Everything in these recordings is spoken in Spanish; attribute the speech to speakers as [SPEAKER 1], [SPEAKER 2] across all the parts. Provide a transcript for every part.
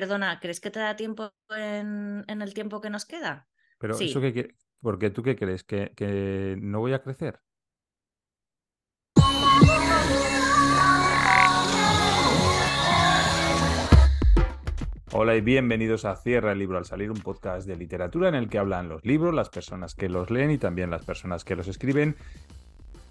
[SPEAKER 1] perdona, ¿crees que te da tiempo en, en el tiempo que nos queda?
[SPEAKER 2] Pero
[SPEAKER 1] Sí.
[SPEAKER 2] eso que porque tú qué crees, ¿Que, que no voy a crecer. Hola y bienvenidos a Cierra el libro al salir, un podcast de literatura en el que hablan los libros, las personas que los leen y también las personas que los escriben.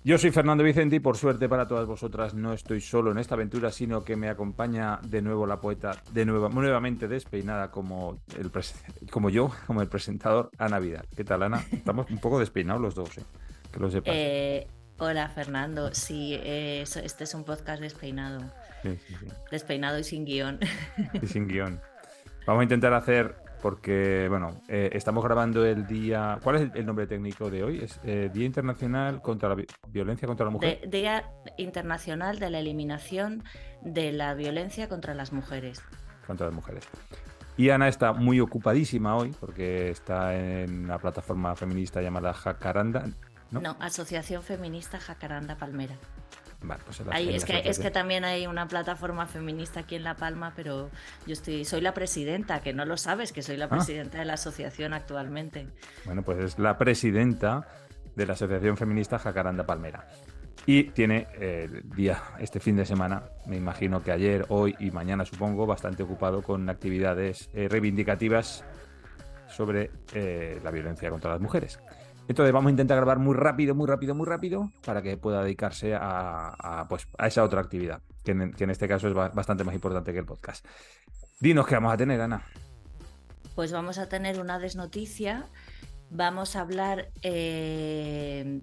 [SPEAKER 2] Yo soy Fernando Vicente y por suerte para todas vosotras no estoy solo en esta aventura, sino que me acompaña de nuevo la poeta, de nuevo, nuevamente despeinada como, el como yo, como el presentador, Ana Vidal. ¿Qué tal, Ana? Estamos un poco despeinados los dos, ¿eh? que lo sepas.
[SPEAKER 1] Eh, hola, Fernando. Sí, eh, este es un podcast despeinado.
[SPEAKER 2] Sí, sí, sí.
[SPEAKER 1] Despeinado y sin guion.
[SPEAKER 2] Y sin guion. Vamos a intentar hacer, porque, bueno, eh, estamos grabando el día... ¿Cuál es el, el nombre técnico de hoy? Es eh, Día Internacional contra la Vi- Violencia contra la Mujer.
[SPEAKER 1] De- Día Internacional de la Eliminación de la Violencia contra las Mujeres.
[SPEAKER 2] contra las mujeres. Y Ana está muy ocupadísima hoy porque está en una plataforma feminista llamada Jacaranda. ¿No?
[SPEAKER 1] ¿No? Asociación Feminista Jacaranda Palmera.
[SPEAKER 2] Vale, pues
[SPEAKER 1] Ahí, es, que, es que también hay una plataforma feminista aquí en La Palma, pero yo estoy, soy la presidenta, que no lo sabes, que soy la
[SPEAKER 2] Ah.
[SPEAKER 1] presidenta de la asociación actualmente.
[SPEAKER 2] Bueno, pues es la presidenta de la Asociación Feminista Jacaranda Palmera. Y tiene eh, el día, este fin de semana, me imagino que ayer, hoy y mañana supongo, bastante ocupado con actividades eh, reivindicativas sobre eh, la violencia contra las mujeres. Entonces vamos a intentar grabar muy rápido, muy rápido, muy rápido para que pueda dedicarse a, a, pues, a esa otra actividad, que en, que en este caso es ba- bastante más importante que el podcast. Dinos qué vamos a tener, Ana.
[SPEAKER 1] Pues vamos a tener una desnoticia. Vamos a hablar. eh,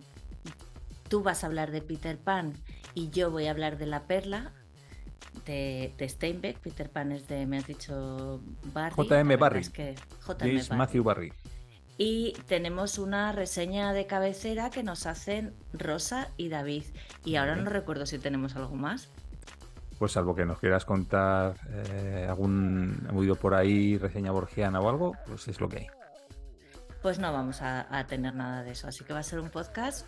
[SPEAKER 1] tú vas a hablar de Peter Pan y yo voy a hablar de La Perla de, de Steinbeck. Peter Pan es de, me has dicho, Barry.
[SPEAKER 2] J.M. Barry.
[SPEAKER 1] es que J.M. Barry.
[SPEAKER 2] Matthew Barry.
[SPEAKER 1] Y tenemos una reseña de cabecera que nos hacen Rosa y David. Y ahora no recuerdo si tenemos algo más.
[SPEAKER 2] Pues salvo que nos quieras contar eh, algún oído por ahí, reseña borgiana o algo, pues es lo que hay.
[SPEAKER 1] Pues no vamos a, a tener nada de eso. Así que va a ser un podcast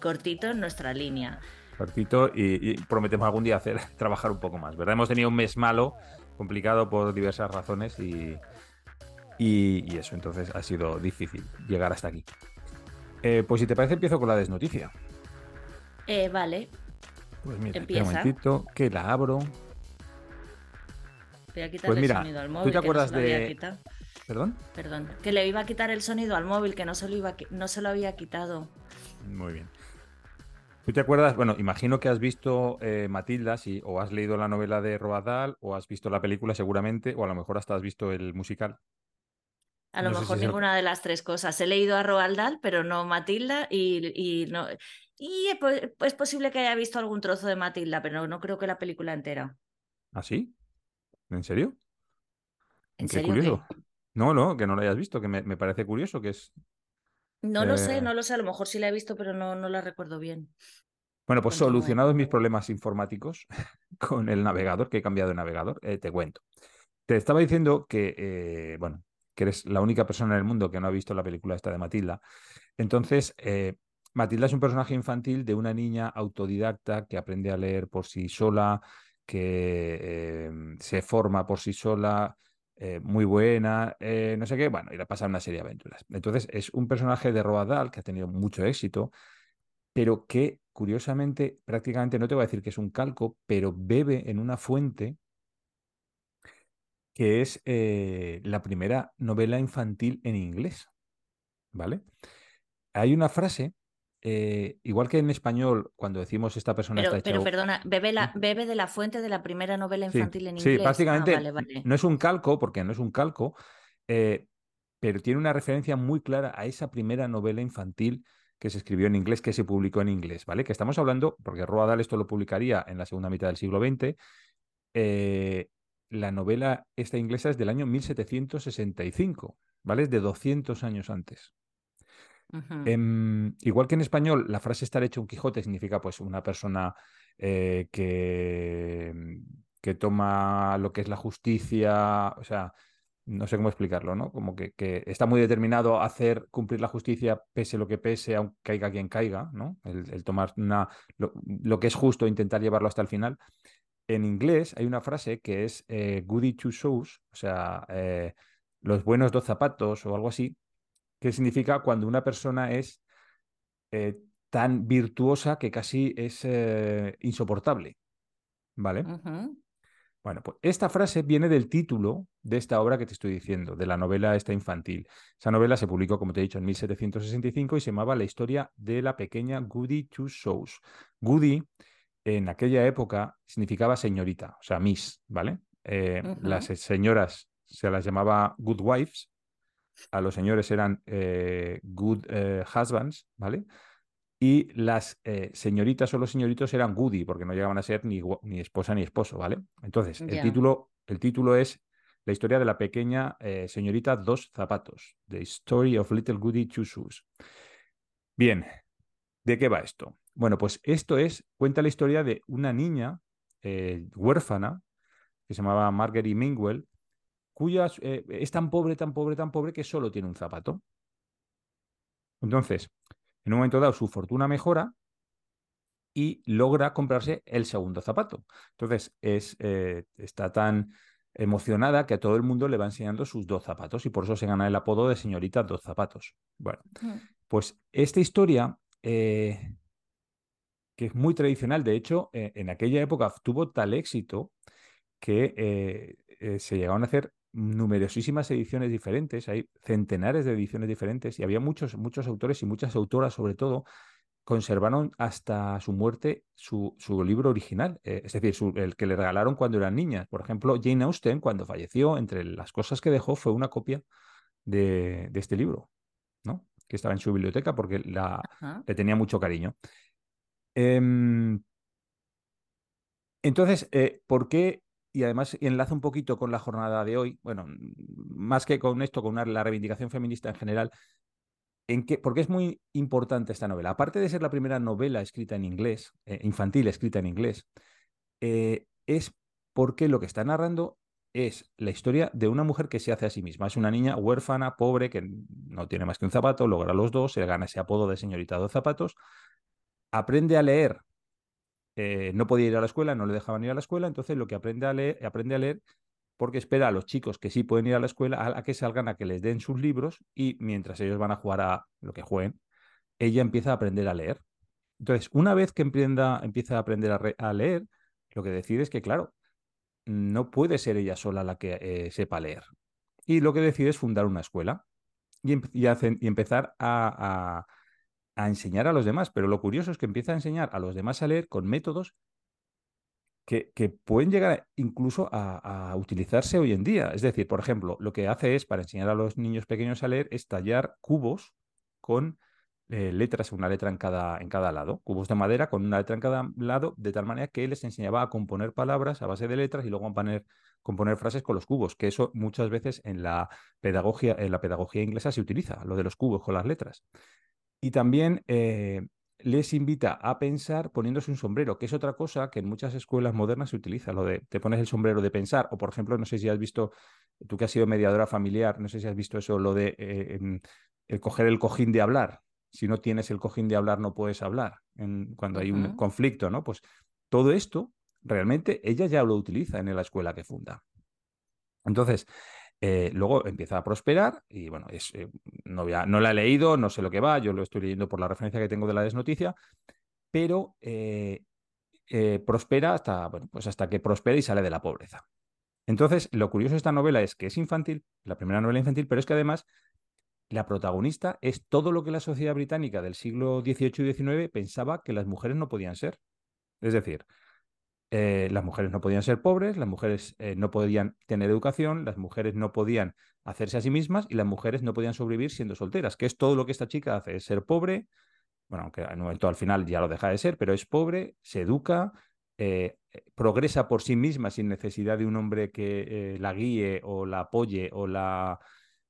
[SPEAKER 1] cortito en nuestra línea.
[SPEAKER 2] Cortito y, y prometemos algún día hacer trabajar un poco más, ¿verdad? Hemos tenido un mes malo, complicado por diversas razones y, y, y eso, entonces ha sido difícil llegar hasta aquí. Eh, pues si te parece empiezo con la desnoticia.
[SPEAKER 1] Eh, vale,
[SPEAKER 2] Pues mira,
[SPEAKER 1] Empieza.
[SPEAKER 2] un momentito, que la abro.
[SPEAKER 1] voy a quitarle
[SPEAKER 2] Pues mira,
[SPEAKER 1] el sonido al
[SPEAKER 2] ¿tú
[SPEAKER 1] móvil.
[SPEAKER 2] te
[SPEAKER 1] que no
[SPEAKER 2] acuerdas de-
[SPEAKER 1] quitado.
[SPEAKER 2] ¿Perdón?
[SPEAKER 1] Perdón, que le iba a quitar el sonido al móvil, que no se lo, iba no se lo había quitado.
[SPEAKER 2] Muy bien. ¿Tú te acuerdas? Bueno, imagino que has visto eh, Matilda, sí, o has leído la novela de Roald Dahl, o has visto la película seguramente, o a lo mejor hasta has visto el musical.
[SPEAKER 1] A lo
[SPEAKER 2] No si
[SPEAKER 1] mejor ninguna de las tres cosas. He leído a Roald Dahl, pero no Matilda y, y no. Y es po- es posible que haya visto algún trozo de Matilda, pero no creo que la película entera.
[SPEAKER 2] ¿Ah, sí? ¿En serio?
[SPEAKER 1] ¿En
[SPEAKER 2] Qué
[SPEAKER 1] serio
[SPEAKER 2] curioso. No, no, que no lo hayas visto, que me, me parece curioso que es...
[SPEAKER 1] No lo sé,
[SPEAKER 2] Eh,
[SPEAKER 1] no lo sé. A lo mejor sí la he visto, pero no, no la recuerdo bien.
[SPEAKER 2] Bueno, pues
[SPEAKER 1] Continúe.
[SPEAKER 2] solucionados mis problemas informáticos con el navegador, que he cambiado de navegador, eh, te cuento. Te estaba diciendo que, eh, bueno, que eres la única persona en el mundo que no ha visto la película esta de Matilda. Entonces, eh, Matilda es un personaje infantil de una niña autodidacta que aprende a leer por sí sola, que eh, se forma por sí sola, eh, muy buena, no sé qué, bueno, y le pasa una serie de aventuras. Entonces, es un personaje de Roald que ha tenido mucho éxito, pero que curiosamente, prácticamente no te voy a decir que es un calco, pero bebe en una fuente que es eh, la primera novela infantil en inglés, ¿vale? Hay una frase, eh, igual que en español, cuando decimos esta persona
[SPEAKER 1] Pero,
[SPEAKER 2] está
[SPEAKER 1] pero
[SPEAKER 2] hecha...
[SPEAKER 1] perdona, bebe, la, bebe de la fuente de la primera novela
[SPEAKER 2] Sí,
[SPEAKER 1] infantil en
[SPEAKER 2] sí,
[SPEAKER 1] inglés. Ah,
[SPEAKER 2] prácticamente
[SPEAKER 1] vale, vale.
[SPEAKER 2] no es un calco, porque no es un calco, eh, pero tiene una referencia muy clara a esa primera novela infantil que se escribió en inglés, que se publicó en inglés, ¿vale? Que estamos hablando, porque Roald Dahl esto lo publicaría en la segunda mitad del siglo XX, eh, la novela esta inglesa es del año 1765, ¿vale? Es de 200 años antes. Em, igual que en español, la frase estar hecho un Quijote significa pues una persona eh, que, que toma lo que es la justicia, o sea, no sé cómo explicarlo, ¿no? Como que, que está muy determinado a hacer cumplir la justicia pese lo que pese, aunque caiga quien caiga, ¿no? El, el tomar una, lo, lo que es justo, e intentar llevarlo hasta el final. En inglés hay una frase que es eh, goody two shoes, o sea, eh, los buenos dos zapatos o algo así, que significa cuando una persona es eh, tan virtuosa que casi es eh, insoportable. ¿Vale? Bueno, pues esta frase viene del título de esta obra que te estoy diciendo, de la novela esta infantil. Esa novela se publicó, como te he dicho, en 1765 y se llamaba La historia de la pequeña Goody Two Shoes. Goody, en aquella época, significaba señorita, o sea, Miss, ¿vale? Eh, Las señoras se las llamaba good wives, a los señores eran eh, good eh, husbands, ¿vale? Y las señoritas o los señoritos eran goody, porque no llegaban a ser ni, ni esposa ni esposo, ¿vale? Entonces, el título, el título es la historia de la pequeña señorita Dos Zapatos, The Story of Little Goody Two Shoes. Bien, ¿de qué va esto? Bueno, pues esto es, cuenta la historia de una niña eh, huérfana que se llamaba Marguerite Mingwell, cuya eh, es tan pobre, tan pobre, tan pobre que solo tiene un zapato. Entonces, en un momento dado, su fortuna mejora y logra comprarse el segundo zapato. Entonces, es, eh, está tan emocionada que a todo el mundo le va enseñando sus dos zapatos y por eso se gana el apodo de señorita dos zapatos. Bueno, pues esta historia, eh, que es muy tradicional, de hecho, eh, en aquella época tuvo tal éxito que eh, eh, se llegaron a hacer numerosísimas ediciones diferentes, hay centenares de ediciones diferentes y había muchos, muchos autores y muchas autoras sobre todo conservaron hasta su muerte su, su libro original, eh, es decir, su- el que le regalaron cuando eran niñas. Por ejemplo, Jane Austen, cuando falleció, entre las cosas que dejó fue una copia de, de este libro, ¿no? Que estaba en su biblioteca porque la,
[SPEAKER 1] Ajá.
[SPEAKER 2] le tenía mucho cariño. Em, entonces, eh, ¿por qué? Y además enlaza un poquito con la jornada de hoy, bueno, más que con esto, con la reivindicación feminista en general, en qué, porque es muy importante esta novela. Aparte de ser la primera novela escrita en inglés, eh, infantil escrita en inglés, eh, es porque lo que está narrando es la historia de una mujer que se hace a sí misma. Es una niña huérfana, pobre, que no tiene más que un zapato, logra los dos, se gana ese apodo de señorita dos zapatos, aprende a leer eh, no podía ir a la escuela, no le dejaban ir a la escuela, entonces lo que aprende a leer, aprende a leer porque espera a los chicos que sí pueden ir a la escuela a, que salgan a que les den sus libros y mientras ellos van a jugar a lo que jueguen, ella empieza a aprender a leer. Entonces, una vez que empieza, empieza a aprender a, leer, lo que decide es que, claro, no puede ser ella sola la que eh, sepa leer. Y lo que decide es fundar una escuela y, em- y empezar a, a enseñar a los demás. Pero lo curioso es que empieza a enseñar a los demás a leer con métodos que, pueden llegar incluso a, utilizarse hoy en día. Es decir, por ejemplo, lo que hace es, para enseñar a los niños pequeños a leer, es tallar cubos con eh, letras, una letra en cada, en cada lado, cubos de madera con una letra en cada lado, de tal manera que les enseñaba a componer palabras a base de letras y luego a componer frases con los cubos, que eso muchas veces en la pedagogía, en la pedagogía inglesa se utiliza, lo de los cubos con las letras. Y también eh, les invita a pensar poniéndose un sombrero, que es otra cosa que en muchas escuelas modernas se utiliza, lo de te pones el sombrero de pensar, o por ejemplo, no sé si has visto, tú que has sido mediadora familiar, no sé si has visto eso, lo de eh, em, el coger el cojín de hablar. Si no tienes el cojín de hablar, no puedes hablar en, cuando hay un conflicto, ¿no? Pues todo esto realmente ella ya lo utiliza en la escuela que funda. Entonces, eh, luego empieza a prosperar y bueno, es, eh, no, la he leído, no sé lo que va, yo lo estoy leyendo por la referencia que tengo de la desnoticia, pero eh, prospera hasta, bueno, pues hasta que prospera y sale de la pobreza. Entonces, lo curioso de esta novela es que es infantil, la primera novela infantil, pero es que además la protagonista es todo lo que la sociedad británica del siglo XVIII y XIX pensaba que las mujeres no podían ser. Es decir, eh, las mujeres no podían ser pobres, las mujeres eh, no podían tener educación, las mujeres no podían hacerse a sí mismas y las mujeres no podían sobrevivir siendo solteras, que es todo lo que esta chica hace, es ser pobre, bueno, aunque en momento al final ya lo deja de ser, pero es pobre, se educa, eh, progresa por sí misma sin necesidad de un hombre que la guíe o la apoye o la,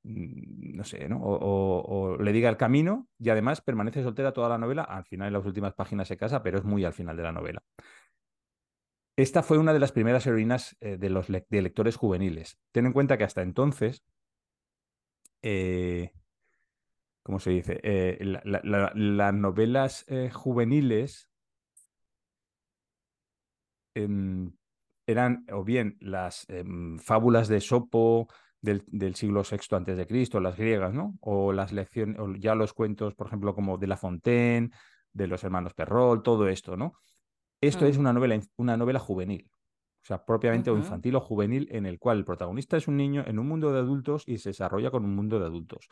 [SPEAKER 2] mm, no sé, ¿no? O, o- o le diga el camino y además permanece soltera toda la novela, al final en las últimas páginas se casa, pero es muy al final de la novela. Esta fue una de las primeras heroínas eh, de los lectores juveniles. Ten en cuenta que hasta entonces, eh, ¿cómo se dice? Eh, la- la- la- las novelas juveniles em, eran o bien las em, fábulas de Sopo del, siglo VI antes de Cristo, las griegas, ¿no? O las lecciones, o ya los cuentos, por ejemplo, como de La Fontaine, de los hermanos Perrol, todo esto, ¿no? Esto es mm. una novela, una novela juvenil, o sea, propiamente o infantil o juvenil, en el cual el protagonista es un niño en un mundo de adultos y se desarrolla con un mundo de adultos.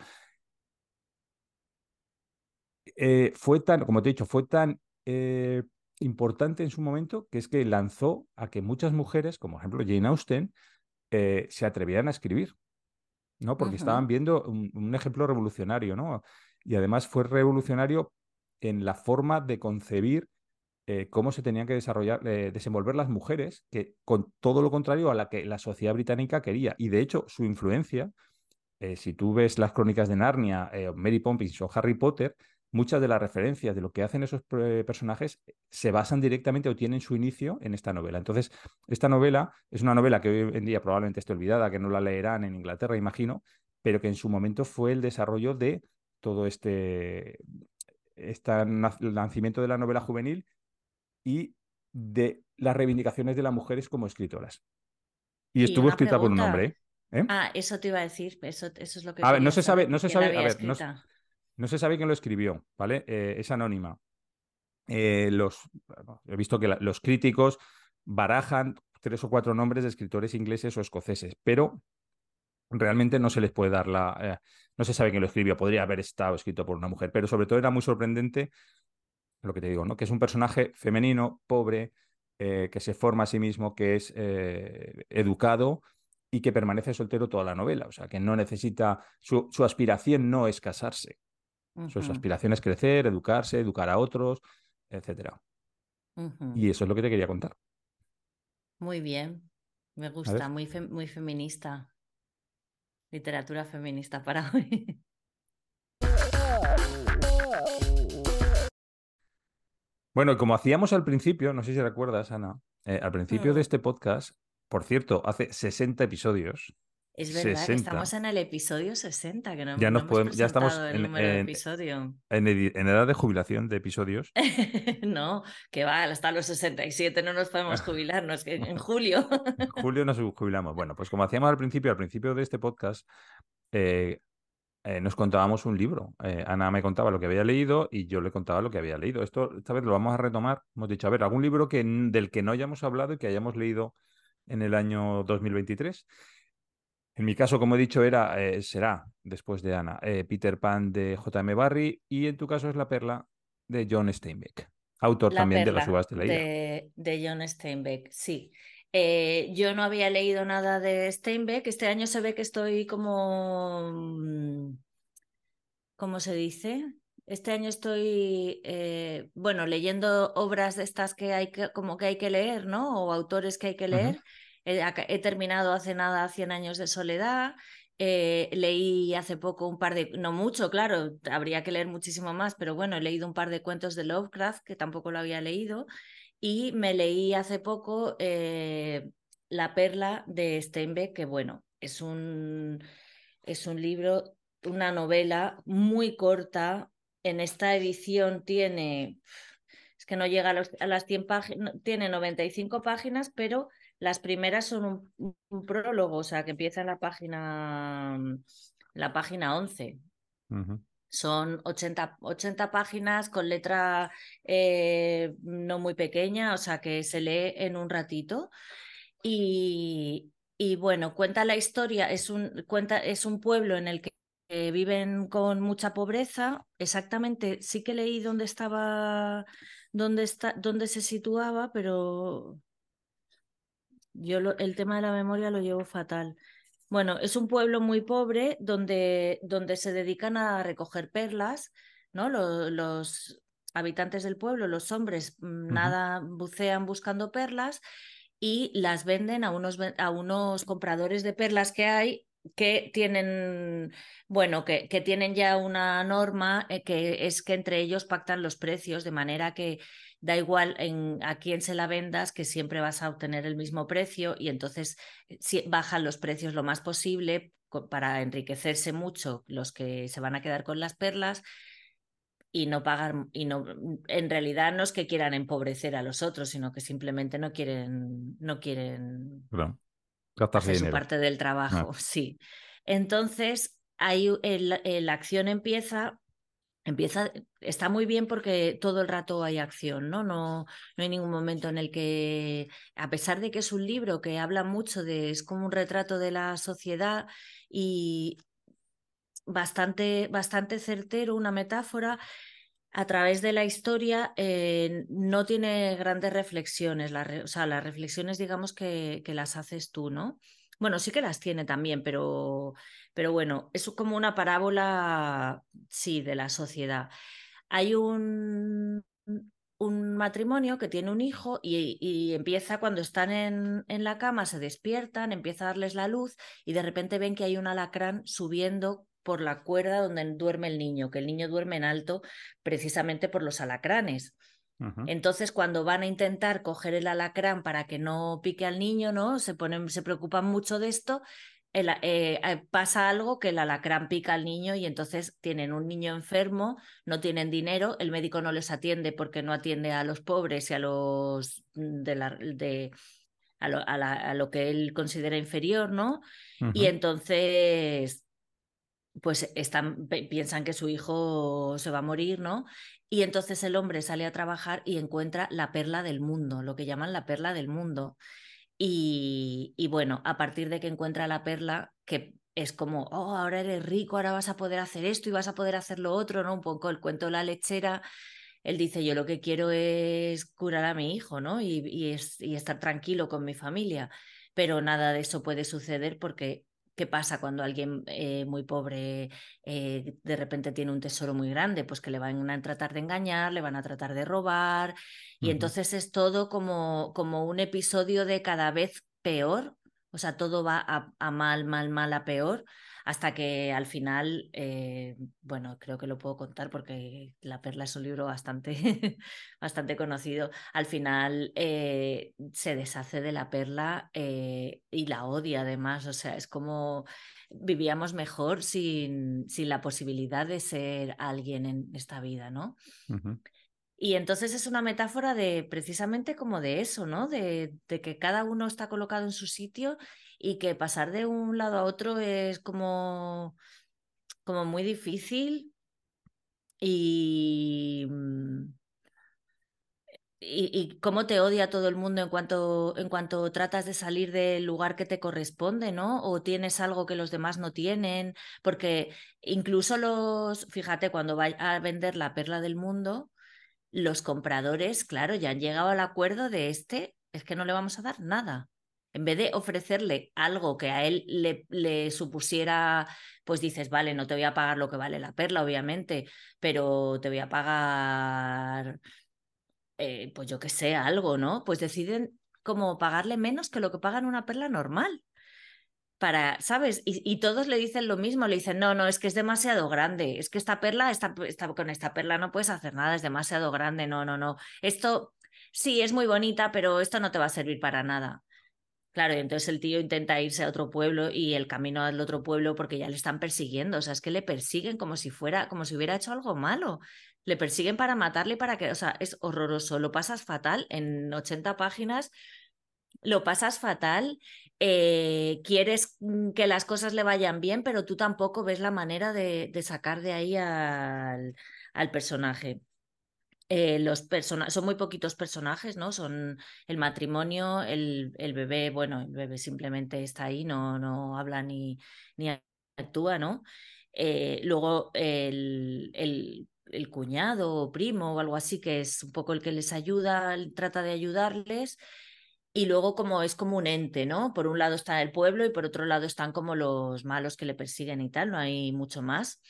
[SPEAKER 2] Eh, fue tan, como te he dicho, fue tan eh, importante en su momento que es que lanzó a que muchas mujeres, como por ejemplo Jane Austen, eh, se atrevieran a escribir, ¿no? Porque estaban viendo un, ejemplo revolucionario, ¿no? Y además fue revolucionario en la forma de concebir cómo se tenían que desarrollar, desenvolver las mujeres, que con todo lo contrario a la que la sociedad británica quería. Y de hecho, su influencia, si tú ves las crónicas de Narnia, Mary Poppins o Harry Potter, muchas de las referencias de lo que hacen esos personajes se basan directamente o tienen su inicio en esta novela. Entonces, esta novela es una novela que hoy en día probablemente esté olvidada, que no la leerán en Inglaterra, imagino, pero que en su momento fue el desarrollo de todo este, este nacimiento de la novela juvenil y de las reivindicaciones de las mujeres como escritoras. Y, estuvo escrita por un hombre.
[SPEAKER 1] ¿eh? Ah, eso te iba a decir, eso, es lo que...
[SPEAKER 2] A ver, no se sabe, no se sabe, a ver, no se sabe quién lo escribió, ¿vale? Eh, es anónima. Eh, los, he visto que los críticos barajan tres o cuatro nombres de escritores ingleses o escoceses, pero realmente no se les puede dar la... No se sabe quién lo escribió, podría haber estado escrito por una mujer, pero sobre todo era muy sorprendente lo que te digo, ¿no? Que es un personaje femenino, pobre, que se forma a sí mismo, que es educado y que permanece soltero toda la novela. O sea, que no necesita, su, su aspiración no es casarse. Sus aspiraciones crecer, educarse, educar a otros, etc. Y eso es lo que te quería contar.
[SPEAKER 1] Muy bien, me gusta, muy, muy feminista. Literatura feminista para hoy.
[SPEAKER 2] Bueno, como hacíamos al principio, no sé si recuerdas, Ana, eh, al principio de mm. este podcast, por cierto, hace 60 episodios,
[SPEAKER 1] es verdad que estamos en el episodio 60, que no,
[SPEAKER 2] ya,
[SPEAKER 1] nos podemos,
[SPEAKER 2] ya estamos
[SPEAKER 1] el de episodio.
[SPEAKER 2] En, edad de jubilación de episodios.
[SPEAKER 1] no, que va, hasta los 67 no nos podemos jubilar, que en julio.
[SPEAKER 2] en julio nos jubilamos. Bueno, pues como hacíamos al principio, al principio de este podcast, eh, eh, nos contábamos un libro. Eh, Ana me contaba lo que había leído y yo le contaba lo que había leído. Esto esta vez lo vamos a retomar. Hemos dicho, a ver, algún libro que, del que no hayamos hablado y que hayamos leído en el año 2023. En mi caso, como he dicho, era, eh, será, después de Ana, Peter Pan de J.M. Barry y en tu caso es La Perla de John Steinbeck, autor también de Las Uvas de la
[SPEAKER 1] De, de John Steinbeck, sí. Eh, yo no había leído nada de Steinbeck. Este año se ve que estoy como... Mm, ¿Cómo se dice? Este año estoy, bueno, leyendo obras de estas que hay que, como que hay que leer, ¿no? O autores que hay que leer. He, terminado hace nada Cien años de soledad. Eh, leí hace poco un par de, no mucho, claro, habría que leer muchísimo más, pero bueno, he leído un par de cuentos de Lovecraft que tampoco lo había leído y me leí hace poco eh, La perla de Steinbeck, que bueno, es un, es un libro, una novela muy corta. En esta edición tiene, es que no llega a, las 100 páginas, tiene 95 páginas, pero las primeras son un, prólogo, o sea, que empieza en la página, la página 11. Son 80, 80, páginas con letra eh, no muy pequeña, o sea, que se lee en un ratito. Y, bueno, cuenta la historia, es un, cuenta, es un pueblo en el que viven con mucha pobreza. Exactamente, sí que leí dónde estaba, dónde, está, dónde se situaba, pero yo el tema de la memoria lo llevo fatal. Bueno, es un pueblo muy pobre donde, donde se dedican a recoger perlas, ¿no? Los, habitantes del pueblo, los hombres, mm, nada, bucean buscando perlas y las venden a unos, a unos compradores de perlas que hay que tienen, bueno, que, que tienen ya una norma eh, que es que entre ellos pactan los precios de manera que da igual en, a quién se la vendas, que siempre vas a obtener el mismo precio y entonces eh, si, bajan los precios lo más posible para enriquecerse mucho los que se van a quedar con las perlas y no pagar y no en realidad no es que quieran empobrecer a los otros sino que simplemente no quieren no quieren su parte del trabajo sí entonces ahí la acción empieza empieza, está muy bien porque todo el rato hay acción, ¿no? ¿no? No hay ningún momento en el que, a pesar de que es un libro que habla mucho de, es como un retrato de la sociedad y bastante, bastante certero, una metáfora, a través de la historia eh, no tiene grandes reflexiones, o sea, las reflexiones digamos que, las haces tú, ¿no? Bueno, sí que las tiene también, pero, pero bueno, es como una parábola, sí, de la sociedad. Hay un, un matrimonio que tiene un hijo y, empieza cuando están en, en, la cama, se despiertan, empieza a darles la luz y de repente ven que hay un alacrán subiendo por la cuerda donde duerme el niño, que el niño duerme en alto precisamente por los alacranes. Entonces, cuando van a intentar coger el alacrán para que no pique al niño, ¿no? Se ponen, se preocupan mucho de esto. Eh, eh, pasa algo que el alacrán pica al niño y entonces tienen un niño enfermo, no tienen dinero, el médico no les atiende porque no atiende a los pobres y a los mm, de la, de, a lo, a, lo, que él considera inferior, ¿no? Y entonces pues están, piensan que su hijo se va a morir, ¿no? Y entonces el hombre sale a trabajar y encuentra la perla del mundo, lo que llaman la perla del mundo. Y, y bueno, a partir de que encuentra la perla, que es como, oh, ahora eres rico, ahora vas a poder hacer esto y vas a poder hacer lo otro, ¿no? Un poco el cuento de la lechera. Él dice, yo lo que quiero es curar a mi hijo, ¿no? Y, es, y estar tranquilo con mi familia. Pero nada de eso puede suceder porque ¿Qué pasa cuando alguien eh, muy pobre eh, de repente tiene un tesoro muy grande? Pues que le van a tratar de engañar, le van a tratar de robar. Y entonces es todo como, como un episodio de cada vez peor. O sea, todo va a mal, mal, mal, a peor hasta que al final, eh, bueno, creo que lo puedo contar porque La Perla es un libro bastante, bastante conocido, al final eh, se deshace de la perla eh, y la odia además, o sea, es como vivíamos mejor sin, sin la posibilidad de ser alguien en esta vida, ¿no? Y entonces es una metáfora de precisamente como de eso, ¿no? De, de, que cada uno está colocado en su sitio y que pasar de un lado a otro es como, como muy difícil y, mm, y, cómo te odia todo el mundo en cuanto, en cuanto tratas de salir del lugar que te corresponde, ¿no? O tienes algo que los demás no tienen, porque incluso los, fíjate, cuando va a vender la perla del mundo, los compradores, claro, ya han llegado al acuerdo de este, es que no le vamos a dar nada en vez de ofrecerle algo que a él le, supusiera, pues dices, vale, no te voy a pagar lo que vale la perla, obviamente, pero te voy a pagar, eh, pues yo que sé, algo, ¿no? Pues deciden como pagarle menos que lo que pagan una perla normal. Para, ¿sabes? Y, todos le dicen lo mismo, le dicen, no, no, es que es demasiado grande, es que esta perla, esta, con esta perla no puedes hacer nada, es demasiado grande, no, no, no. Esto sí es muy bonita, pero esto no te va a servir para nada. Claro, y entonces el tío intenta irse a otro pueblo y el camino al otro pueblo porque ya le están persiguiendo. O sea, es que le persiguen como si fuera, como si hubiera hecho algo malo. Le persiguen para matarle, para que, o sea, es horroroso. Lo pasas fatal en 80 páginas. Lo pasas fatal, eh, quieres mm, que las cosas le vayan bien, pero tú tampoco ves la manera de, de sacar de ahí al, al personaje. Eh, los son muy poquitos personajes, ¿no? Son el matrimonio, el, el, bebé, bueno, el bebé simplemente está ahí, no, no habla ni, ni actúa, ¿no? Eh, luego el, el, el, cuñado o primo o algo así, que es un poco el que les ayuda, trata de ayudarles. Y luego como es como un ente, ¿no? Por un lado está el pueblo y por otro lado están como los malos que le persiguen y tal, no hay mucho más.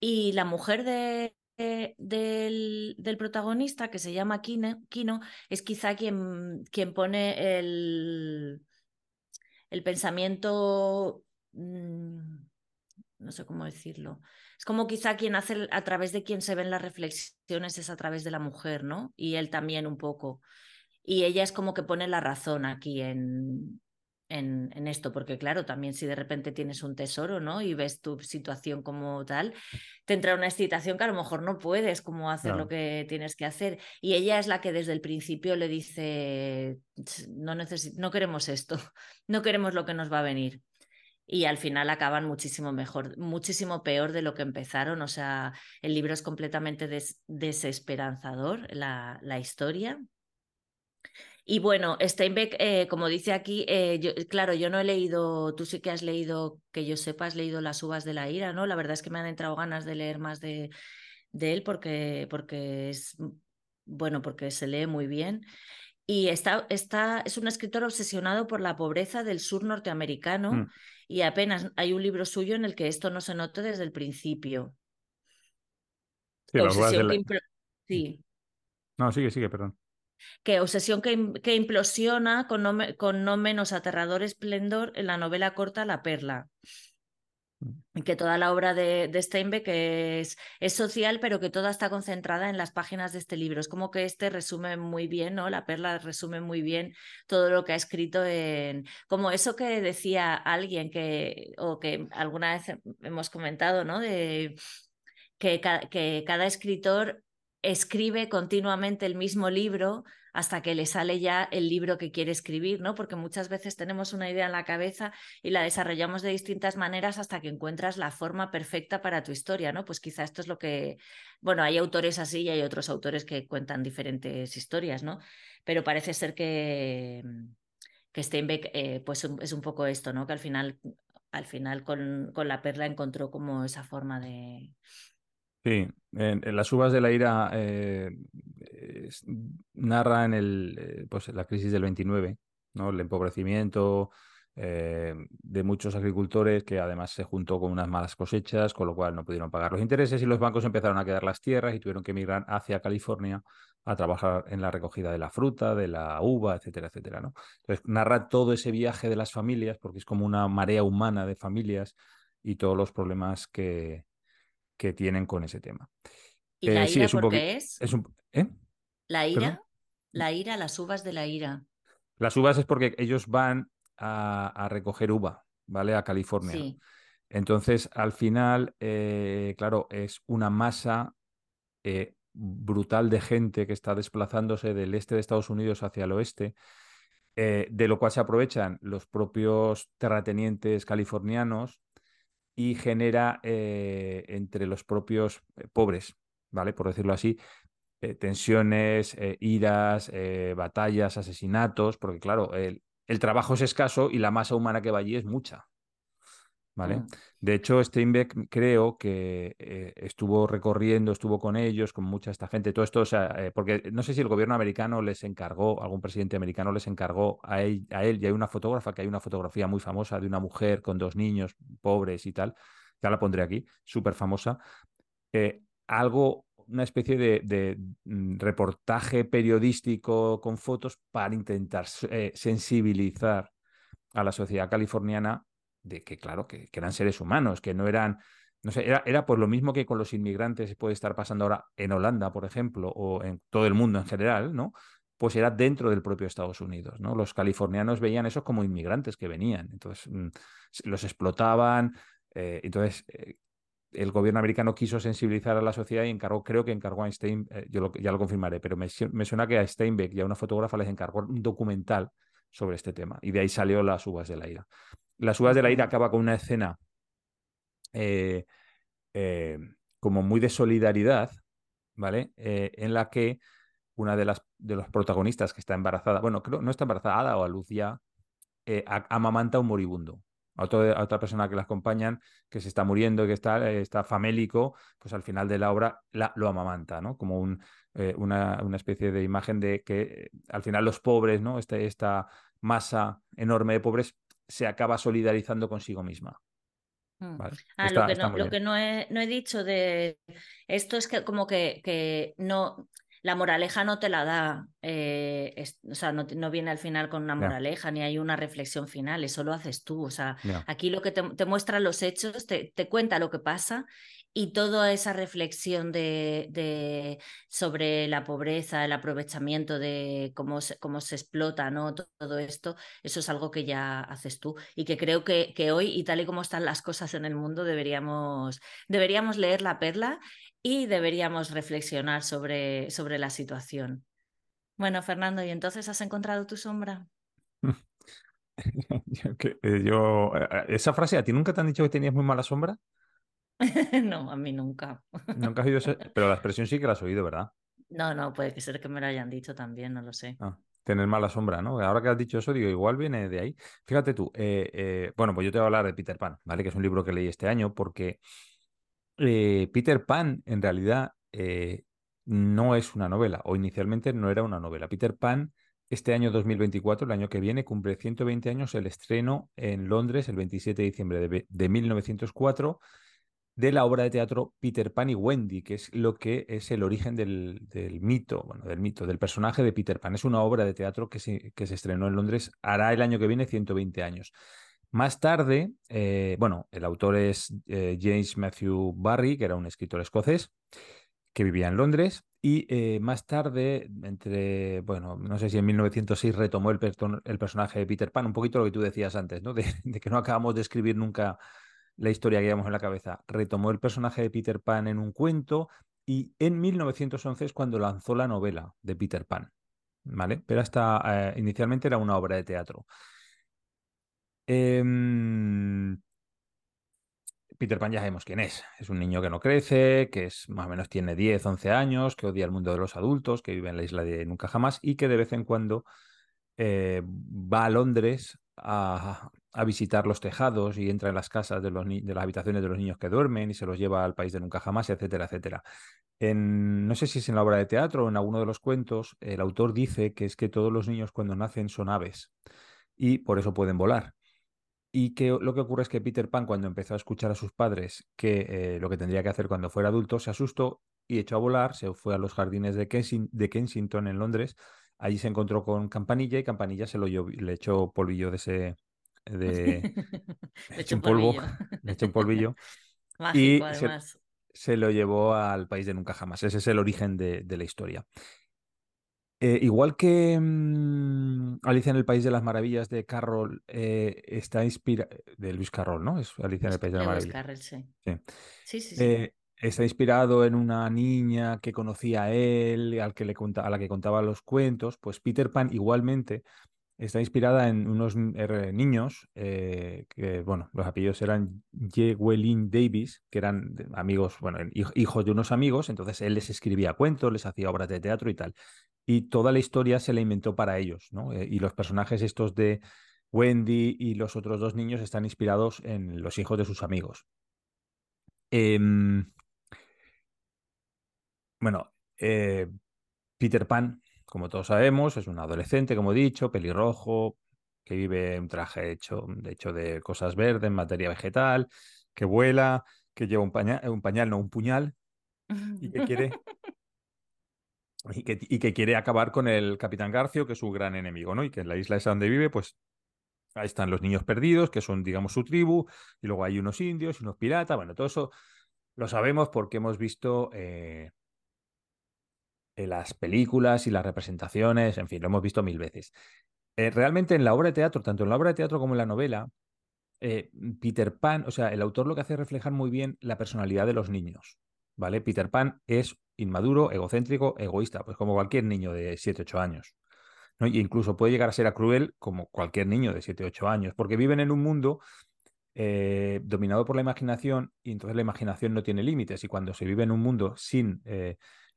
[SPEAKER 1] Y la mujer de, del, del, protagonista, que se llama Kino, es quizá quien, quien pone el, el pensamiento, mm, no sé cómo decirlo, es como quizá quien hace, a través de quien se ven las reflexiones es a través de la mujer, ¿no? Y él también un poco. Y ella es como que pone la razón aquí en, en, en, esto, porque claro, también si de repente tienes un tesoro, ¿no? Y ves tu situación como tal, te entra una excitación que a lo mejor no puedes como hacer lo que tienes que hacer. Y ella es la que desde el principio le dice, no, no queremos esto, no queremos lo que nos va a venir. Y al final acaban muchísimo mejor, muchísimo peor de lo que empezaron. O sea, el libro es completamente des desesperanzador, la, la historia. Y bueno, Steinbeck, eh, como dice aquí, eh, yo, claro, yo no he leído, tú sí que has leído, que yo sepa, has leído Las uvas de la ira, ¿no? La verdad es que me han entrado ganas de leer más de, de él porque, porque es, bueno, porque se lee muy bien. Y está, está, es un escritor obsesionado por la pobreza del sur norteamericano mm. y apenas hay un libro suyo en el que esto no se note desde el principio.
[SPEAKER 2] Sí,
[SPEAKER 1] Obsesión
[SPEAKER 2] la...
[SPEAKER 1] que impl... sí.
[SPEAKER 2] No, sigue, sigue, perdón
[SPEAKER 1] que obsesión que, que implosiona con no, con no, menos aterrador esplendor en la novela corta La Perla. Y que toda la obra de, de Steinbeck es, es, social, pero que toda está concentrada en las páginas de este libro. Es como que este resume muy bien, ¿no? La Perla resume muy bien todo lo que ha escrito en. Como eso que decía alguien que, o que alguna vez hemos comentado, ¿no? De que, que cada escritor escribe continuamente el mismo libro hasta que le sale ya el libro que quiere escribir, ¿no? Porque muchas veces tenemos una idea en la cabeza y la desarrollamos de distintas maneras hasta que encuentras la forma perfecta para tu historia, ¿no? Pues quizá esto es lo que, bueno, hay autores así y hay otros autores que cuentan diferentes historias, ¿no? Pero parece ser que, que Steinbeck, eh, pues es un poco esto, ¿no? Que al final, al final con, con la perla encontró como esa forma de,
[SPEAKER 2] Sí, en, las uvas de la ira eh, narra en el, eh, pues la crisis del 29, ¿no? el empobrecimiento eh, de muchos agricultores que además se juntó con unas malas cosechas, con lo cual no pudieron pagar los intereses y los bancos empezaron a quedar las tierras y tuvieron que emigrar hacia California a trabajar en la recogida de la fruta, de la uva, etcétera, etcétera. ¿no? Entonces narra todo ese viaje de las familias porque es como una marea humana de familias y todos los problemas que, que tienen con ese tema.
[SPEAKER 1] ¿Y la ira sí, es
[SPEAKER 2] un... ¿eh?
[SPEAKER 1] ¿La ira? ¿Perdón? La ira, las uvas de la ira.
[SPEAKER 2] Las uvas es porque ellos van a, a recoger uva, ¿vale? A California.
[SPEAKER 1] Sí.
[SPEAKER 2] Entonces, al final, eh, claro, es una masa eh, brutal de gente que está desplazándose del este de Estados Unidos hacia el oeste, eh, de lo cual se aprovechan los propios terratenientes californianos y genera eh, entre los propios eh, pobres, ¿vale? Por decirlo así, eh, tensiones, eh, iras, batallas, asesinatos, porque claro, el, el, trabajo es escaso y la masa humana que va allí es mucha. ¿Vale? Mm. De hecho, Steinbeck creo que eh, estuvo recorriendo, estuvo con ellos, con mucha esta gente, todo esto, o sea, eh, porque no sé si el gobierno americano les encargó, algún presidente americano les encargó a él, a él, y hay una fotógrafa, que hay una fotografía muy famosa de una mujer con dos niños pobres y tal, ya la pondré aquí, súper famosa, eh, algo, una especie de, de, mm, reportaje periodístico con fotos para intentar sensibilizar a la sociedad californiana de que, claro, que, eran seres humanos, que no eran, no sé, era, era por lo mismo que con los inmigrantes puede estar pasando ahora en Holanda, por ejemplo, o en todo el mundo en general, ¿no? Pues era dentro del propio Estados Unidos, ¿no? Los californianos veían eso como inmigrantes que venían, entonces mmm, los explotaban, eh, entonces eh, el gobierno americano quiso sensibilizar a la sociedad y encargó, creo que encargó a Stein, eh, yo ya lo confirmaré, pero me, me, suena que a Steinbeck y a una fotógrafa les encargó un documental sobre este tema y de ahí salió las uvas de la ira. Las uvas de la ira acaba con una escena eh, eh, como muy de solidaridad, ¿vale? Eh, en la que una de las de los protagonistas que está embarazada, bueno, creo no está embarazada o a luz ya, amamanta a un moribundo. A, otro, a, otra persona que la acompañan, que se está muriendo y que está, está famélico, pues al final de la obra la, lo amamanta, ¿no? Como un, una, una, especie de imagen de que al final los pobres, ¿no? Este, esta masa enorme de pobres se acaba solidarizando consigo misma.
[SPEAKER 1] Vale. Ah, está, lo que, no, lo que no, he, no, he, dicho de esto es que como que, que, no, la moraleja no te la da eh, o sea, no, viene al final con una moraleja ni hay una reflexión final, eso lo haces tú. O sea, aquí lo que te, te muestra los hechos, te, te, cuenta lo que pasa y toda esa reflexión de, sobre la pobreza, el aprovechamiento de cómo se, cómo se explota ¿no? todo esto, eso es algo que ya haces tú y que creo que, que, hoy, y tal y como están las cosas en el mundo, deberíamos, deberíamos leer la perla y deberíamos reflexionar sobre, sobre la situación. Bueno, Fernando, ¿y entonces has encontrado tu sombra?
[SPEAKER 2] Eh, yo, eh, esa frase, ¿a ti nunca te han dicho que tenías muy mala sombra?
[SPEAKER 1] no, a mí nunca.
[SPEAKER 2] Nunca has oído eso, pero la expresión sí que la has oído, ¿verdad?
[SPEAKER 1] No, no, puede ser que me lo hayan dicho también, no lo sé.
[SPEAKER 2] Ah, tener mala sombra, ¿no? Ahora que has dicho eso, digo, igual viene de ahí. Fíjate tú, eh, eh, bueno, pues yo te voy a hablar de Peter Pan, ¿vale? Que es un libro que leí este año porque eh, Peter Pan en realidad no es una novela, o inicialmente no era una novela. Peter Pan, este año 2024, el año que viene, cumple 120 años el estreno en Londres el 27 de diciembre de, de 1904 de la obra de teatro Peter Pan y Wendy, que es lo que es el origen del, mito, bueno, del mito, del personaje de Peter Pan. Es una obra de teatro que se, que se estrenó en Londres, hará el año que viene 120 años. Más tarde, eh, bueno, el autor es eh, James Matthew Barry, que era un escritor escocés que vivía en Londres, y eh, más tarde, entre, bueno, no sé si en 1906 retomó el, el, personaje de Peter Pan, un poquito lo que tú decías antes, ¿no? De que no acabamos de escribir nunca la historia que llevamos en la cabeza. Retomó el personaje de Peter Pan en un cuento y en 1911 es cuando lanzó la novela de Peter Pan. ¿Vale? Pero hasta eh, inicialmente era una obra de teatro. Em, Peter Pan ya sabemos quién es. Es un niño que no crece, que es más o menos tiene 10, 11 años, que odia el mundo de los adultos, que vive en la isla de Nunca Jamás y que de vez en cuando eh, va a Londres a, visitar los tejados y entra en las casas de, las habitaciones de los niños que duermen y se los lleva al país de nunca jamás, etcétera, etcétera. En, no sé si es en la obra de teatro o en alguno de los cuentos, el autor dice que es que todos los niños cuando nacen son aves y por eso pueden volar. Y que lo que ocurre es que Peter Pan, cuando empezó a escuchar a sus padres que eh, lo que tendría que hacer cuando fuera adulto, se asustó y echó a volar, se fue a los jardines de, de Kensington en Londres Allí se encontró con Campanilla y Campanilla se lo le echó polvillo de ese. De,
[SPEAKER 1] le echó un polvo,
[SPEAKER 2] un polvillo.
[SPEAKER 1] y
[SPEAKER 2] Se, lo llevó al país de nunca jamás. Ese es el origen de, la historia. Eh, igual que mm, Alicia en el País de las Maravillas de Carroll eh, está inspirada. de Luis Carroll, ¿no? Es Alicia en el País de las Maravillas.
[SPEAKER 1] sí.
[SPEAKER 2] Sí, sí, sí. Eh, está inspirado en una niña que conocía a él, al que le a la que contaba los cuentos, pues Peter Pan igualmente está inspirada en unos niños eh, que, bueno, los apellidos eran Llewellyn Davis, que eran amigos, bueno, hijos de unos amigos, entonces él les escribía cuentos, les hacía obras de teatro y tal. Y toda la historia se la inventó para ellos, ¿no? Eh, y los personajes estos de Wendy y los otros dos niños están inspirados en los hijos de sus amigos. Em, bueno, eh, Peter Pan, como todos sabemos, es un adolescente, como he dicho, pelirrojo, que vive en un traje hecho, de hecho de cosas verdes, materia vegetal, que vuela, que lleva un pañal, un pañal, no un puñal, y que quiere y que, y que, quiere acabar con el Capitán Garcio, que es su gran enemigo, ¿no? Y que en la isla esa donde vive, pues ahí están los niños perdidos, que son, digamos, su tribu, y luego hay unos indios y unos piratas, bueno, todo eso lo sabemos porque hemos visto eh, las películas y las representaciones, en fin, lo hemos visto mil veces. Eh, realmente en la obra de teatro, tanto en la obra de teatro como en la novela, eh, Peter Pan, o sea, el autor lo que hace es reflejar muy bien la personalidad de los niños, ¿vale? Peter Pan es inmaduro, egocéntrico, egoísta, pues como cualquier niño de 7, 8 años. ¿no? Y incluso puede llegar a ser cruel como cualquier niño de 7, 8 años, porque viven en un mundo eh, dominado por la imaginación y entonces la imaginación no tiene límites y cuando se vive en un mundo sin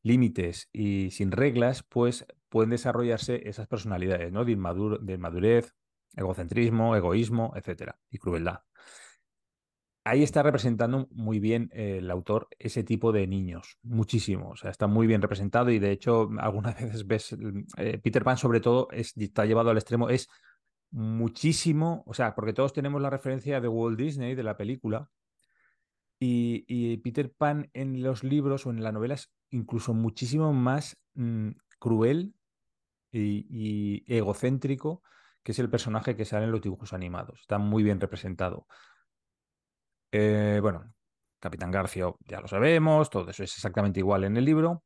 [SPEAKER 2] límites y sin reglas, pues pueden desarrollarse esas personalidades, ¿no? De, de inmadurez, egocentrismo, egoísmo, etcétera, y crueldad. Ahí está representando muy bien el autor ese tipo de niños, muchísimo, o sea, está muy bien representado y de hecho algunas veces ves, eh, Peter Pan sobre todo está llevado al extremo, es muchísimo, o sea, porque todos tenemos la referencia de Walt Disney, de la película, y, Peter Pan en los libros o en la novela es incluso muchísimo más mm, cruel y, egocéntrico que es el personaje que sale en los dibujos animados. Está muy bien representado. Eh, bueno, Capitán Garfio ya lo sabemos, todo eso es exactamente igual en el libro.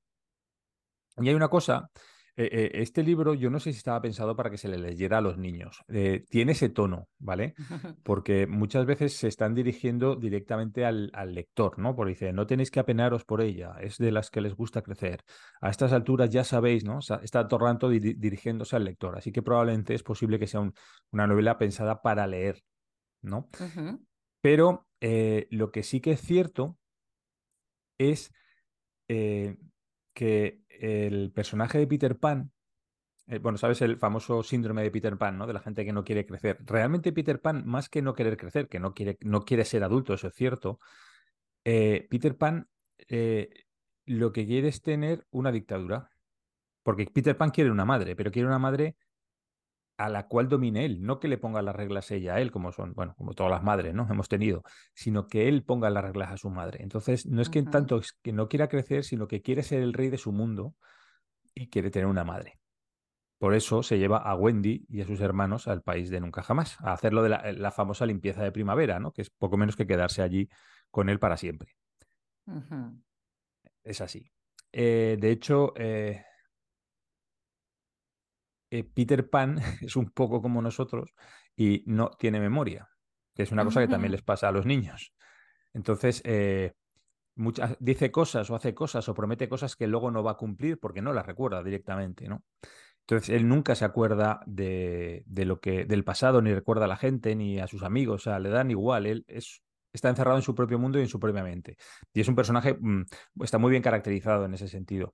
[SPEAKER 2] Y hay una cosa eh, eh, este libro yo no sé si estaba pensado para que se le leyera a los niños. Eh, tiene ese tono, ¿vale? Porque muchas veces se están dirigiendo directamente al, lector, ¿no? Porque dice, no tenéis que apenaros por ella, es de las que les gusta crecer. A estas alturas ya sabéis, ¿no? está Torranto dirigiéndose al lector, así que probablemente es posible que sea una novela pensada para leer, ¿no? Pero lo que sí que es cierto es que el personaje de Peter Pan, eh, bueno, sabes el famoso síndrome de Peter Pan, ¿no? De la gente que no quiere crecer. Realmente Peter Pan, más que no querer crecer, que no quiere, no quiere ser adulto, eso es cierto, eh, Peter Pan eh, lo que quiere es tener una dictadura. Porque Peter Pan quiere una madre, pero quiere una madre a la cual domine él, no que le ponga las reglas ella a él, como son, bueno, como todas las madres, ¿no? Hemos tenido, sino que él ponga las reglas a su madre. Entonces, no es que tanto que no quiera crecer, sino que quiere ser el rey de su mundo y quiere tener una madre. Por eso se lleva a Wendy y a sus hermanos al país de nunca jamás, a hacerlo de la, famosa limpieza de primavera, ¿no? Que es poco menos que quedarse allí con él para siempre. Es así. Eh, de hecho, eh, eh, Peter Pan es un poco como nosotros y no tiene memoria, que es una cosa que también les pasa a los niños. Entonces, eh, muchas, dice cosas o hace cosas o promete cosas que luego no va a cumplir porque no las recuerda directamente, ¿no? Entonces, él nunca se acuerda de, lo que, del pasado, ni recuerda a la gente, ni a sus amigos, o sea, le dan igual, él es, está encerrado en su propio mundo y en su propia mente. Y es un personaje, mm, está muy bien caracterizado en ese sentido.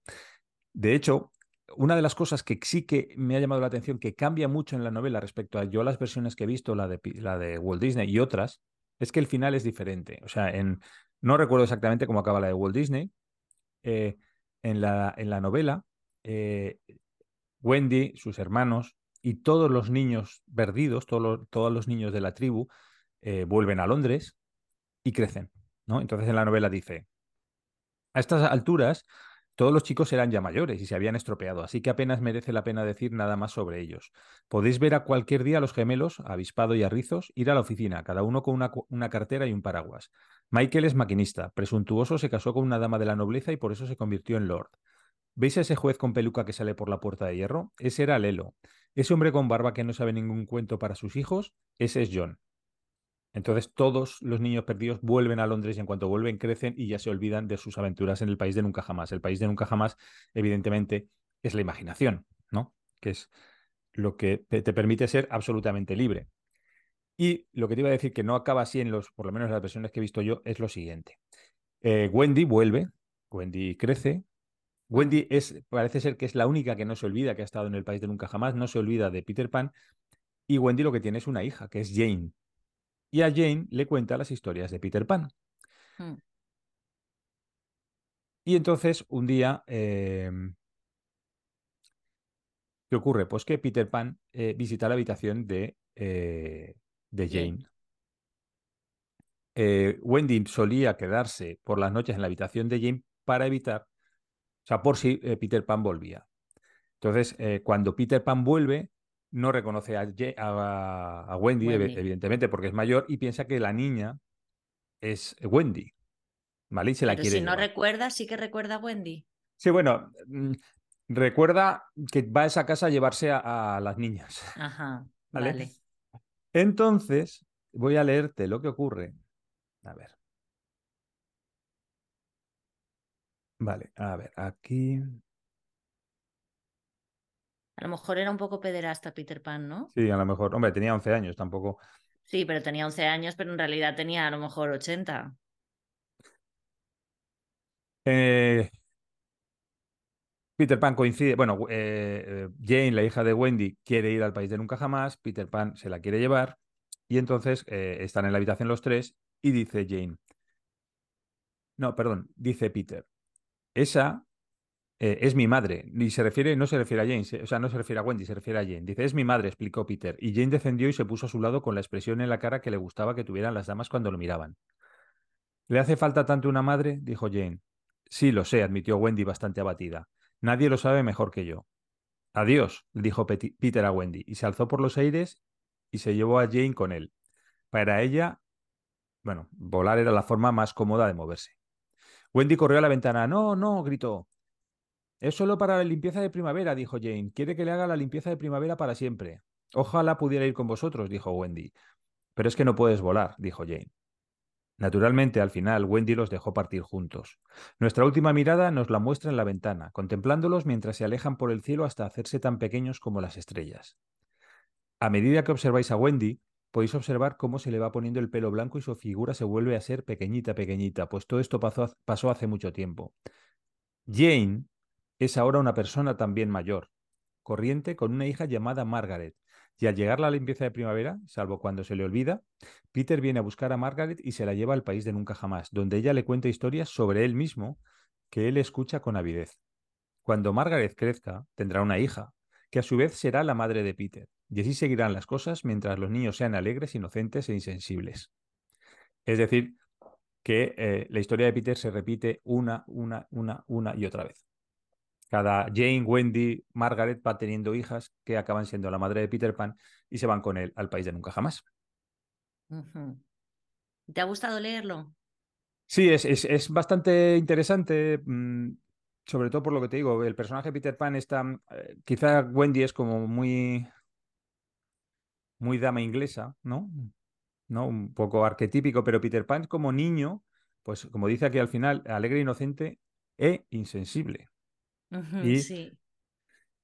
[SPEAKER 2] De hecho, una de las cosas que sí que me ha llamado la atención, que cambia mucho en la novela respecto a yo las versiones que he visto, la de, la de Walt Disney y otras, es que el final es diferente. O sea, en, no recuerdo exactamente cómo acaba la de Walt Disney. Eh, en, la, en la novela, eh, Wendy, sus hermanos y todos los niños perdidos, todos los, niños de la tribu, eh, vuelven a Londres y crecen. ¿no? Entonces en la novela dice, a estas alturas todos los chicos eran ya mayores y se habían estropeado, así que apenas merece la pena decir nada más sobre ellos. Podéis ver a cualquier día a los gemelos, Avispado y Arrizos, ir a la oficina, cada uno con una, cartera y un paraguas. Michael es maquinista, presuntuoso se casó con una dama de la nobleza y por eso se convirtió en lord. ¿Veis a ese juez con peluca que sale por la puerta de hierro? Ese era Lelo. Ese hombre con barba que no sabe ningún cuento para sus hijos, ese es John. Entonces todos los niños perdidos vuelven a Londres y en cuanto vuelven crecen y ya se olvidan de sus aventuras en el país de nunca jamás. El país de nunca jamás, evidentemente, es la imaginación, ¿no? Que es lo que te, permite ser absolutamente libre. Y lo que te iba a decir que no acaba así en los, por lo menos en las versiones que he visto yo, es lo siguiente. Eh, Wendy vuelve, Wendy crece. Wendy es, parece ser que es la única que no se olvida que ha estado en el país de nunca jamás, no se olvida de Peter Pan. Y Wendy lo que tiene es una hija, que es Jane, y a Jane le cuenta las historias de Peter Pan. Hmm. Y entonces un día, em, ¿qué ocurre? Pues que Peter Pan eh, visita la habitación de, eh, de Jane. Eh, Wendy solía quedarse por las noches en la habitación de Jane para evitar, o sea, por si Peter Pan volvía. Entonces, cuando Peter Pan vuelve, no reconoce a, Wendy, evidentemente, porque es mayor, y piensa que la niña es Wendy. ¿Vale? Y se la
[SPEAKER 1] Pero
[SPEAKER 2] quiere
[SPEAKER 1] si no recuerda, sí que recuerda a Wendy.
[SPEAKER 2] Sí, bueno, mm, recuerda que va a esa casa a llevarse a, las niñas.
[SPEAKER 1] Ajá, ¿vale?
[SPEAKER 2] Entonces, voy a leerte lo que ocurre. A ver. Vale, a ver, aquí.
[SPEAKER 1] A lo mejor era un poco pederasta Peter Pan, ¿no?
[SPEAKER 2] Sí, a lo mejor. Hombre, tenía 11 años, tampoco.
[SPEAKER 1] Sí, pero tenía 11 años, pero en realidad tenía a lo mejor 80.
[SPEAKER 2] Eh, Peter Pan coincide, bueno, eh, eh, Jane, la hija de Wendy, quiere ir al país de nunca jamás, Peter Pan se la quiere llevar y entonces están en la habitación los tres y dice Jane, no, perdón, dice Peter, esa eh, es mi madre. Y se refiere, no se refiere a Jane, o sea, no se refiere a Wendy, se refiere a Jane. Dice, es mi madre, explicó Peter. Y Jane defendió y se puso a su lado con la expresión en la cara que le gustaba que tuvieran las damas cuando lo miraban. ¿Le hace falta tanto una madre? dijo Jane. Sí, lo sé, admitió Wendy bastante abatida. Nadie lo sabe mejor que yo. Adiós, dijo Peter a Wendy, y se alzó por los aires y se llevó a Jane con él. Para ella, bueno, volar era la forma más cómoda de moverse. Wendy corrió a la ventana. No, no, gritó. Es solo para la limpieza de primavera, dijo Jane. Quiere que le haga la limpieza de primavera para siempre. Ojalá pudiera ir con vosotros, dijo Wendy. Pero es que no puedes volar, dijo Jane. Naturalmente, al final, Wendy los dejó partir juntos. Nuestra última mirada nos la muestra en la ventana, contemplándolos mientras se alejan por el cielo hasta hacerse tan pequeños como las estrellas. A medida que observáis a Wendy, podéis observar cómo se le va poniendo el pelo blanco y su figura se vuelve a ser pequeñita, pequeñita, pues todo esto pasó, pasó hace mucho tiempo. Jane es ahora una persona también mayor, corriente con una hija llamada Margaret, y al llegar la limpieza de primavera, salvo cuando se le olvida, Peter viene a buscar a Margaret y se la lleva al país de nunca jamás, donde ella le cuenta historias sobre él mismo que él escucha con avidez. Cuando Margaret crezca, tendrá una hija, que a su vez será la madre de Peter, y así seguirán las cosas mientras los niños sean alegres, inocentes e insensibles. Es decir, que eh, la historia de Peter se repite una, una, una, una y otra vez. Cada Jane, Wendy, Margaret va teniendo hijas que acaban siendo la madre de Peter Pan y se van con él al país de nunca jamás.
[SPEAKER 1] ¿Te ha gustado leerlo?
[SPEAKER 2] Sí, es, es, bastante interesante, mm, sobre todo por lo que te digo. El personaje de Peter Pan está. Eh, quizá Wendy es como muy. muy dama inglesa, ¿no? ¿no? Un poco arquetípico, pero Peter Pan como niño, pues como dice aquí al final, alegre, inocente e insensible y,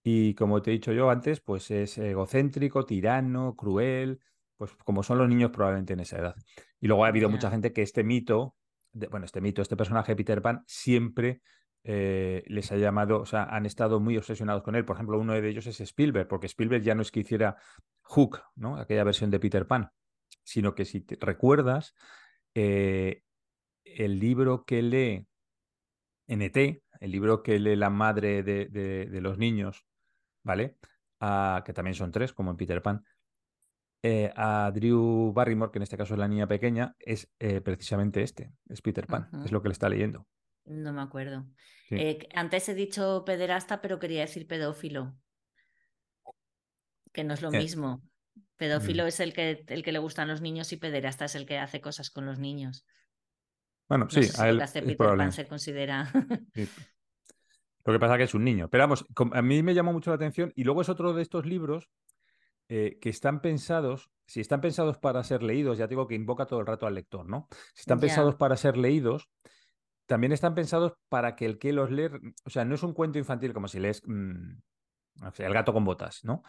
[SPEAKER 2] y como te he dicho yo antes, pues es egocéntrico, tirano, cruel, pues como son los niños probablemente en esa edad. Y luego ha habido mucha gente que este mito, bueno, este mito, este personaje de Peter Pan, siempre eh, les ha llamado, o sea, han estado muy obsesionados con él. Por ejemplo, uno de ellos es Spielberg, porque Spielberg ya no es que hiciera Hook, ¿no? Aquella versión de Peter Pan, sino que si te recuerdas, eh, el libro que lee NT, el libro que lee la madre de, los niños, ¿vale? que también son tres, como en Peter Pan, eh, a Drew Barrymore, que en este caso es la niña pequeña, es eh, precisamente este, es Peter Pan, es lo que le está leyendo.
[SPEAKER 1] No me acuerdo. Eh, antes he dicho pederasta, pero quería decir pedófilo, que no es lo mismo. Pedófilo mm. es el que, el que le gustan los niños y pederasta es el que hace cosas con los niños.
[SPEAKER 2] Bueno, sí, a él
[SPEAKER 1] Peter Pan se considera.
[SPEAKER 2] Lo que pasa es que es un niño. Pero vamos, a mí me llamó mucho la atención y luego es otro de estos libros eh, que están pensados, si están pensados para ser leídos, ya digo que invoca todo el rato al lector, ¿no? Si están pensados para ser leídos, también están pensados para que el que los lee, o sea, no es un cuento infantil como si lees mm, El gato con botas, ¿no?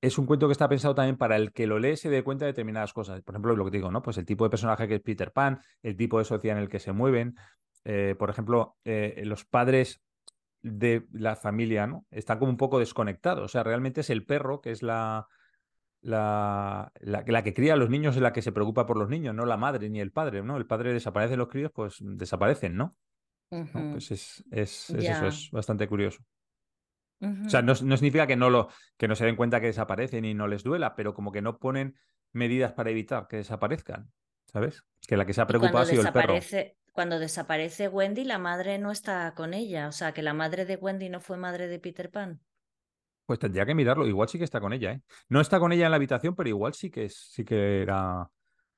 [SPEAKER 2] es un cuento que está pensado también para el que lo lee se dé cuenta de determinadas cosas. Por ejemplo, lo que digo, ¿no? Pues el tipo de personaje que es Peter Pan, el tipo de sociedad en el que se mueven. Eh, por ejemplo, eh, los padres de la familia, ¿no? Están como un poco desconectados. O sea, realmente es el perro que es la, la, la, que cría a los niños, es la que se preocupa por los niños, no la madre ni el padre, ¿no? El padre desaparece, los críos, pues desaparecen, ¿no? Pues es, es, eso, es bastante curioso. O sea, no, significa que no, lo, que no se den cuenta que desaparecen y no les duela, pero como que no ponen medidas para evitar que desaparezcan, ¿sabes? Que la que se ha preocupado ha sido el perro.
[SPEAKER 1] Cuando desaparece Wendy, la madre no está con ella. O sea, que la madre de Wendy no fue madre de Peter Pan.
[SPEAKER 2] Pues tendría que mirarlo. Igual sí que está con ella, ¿eh? No está con ella en la habitación, pero igual sí que, sí que era...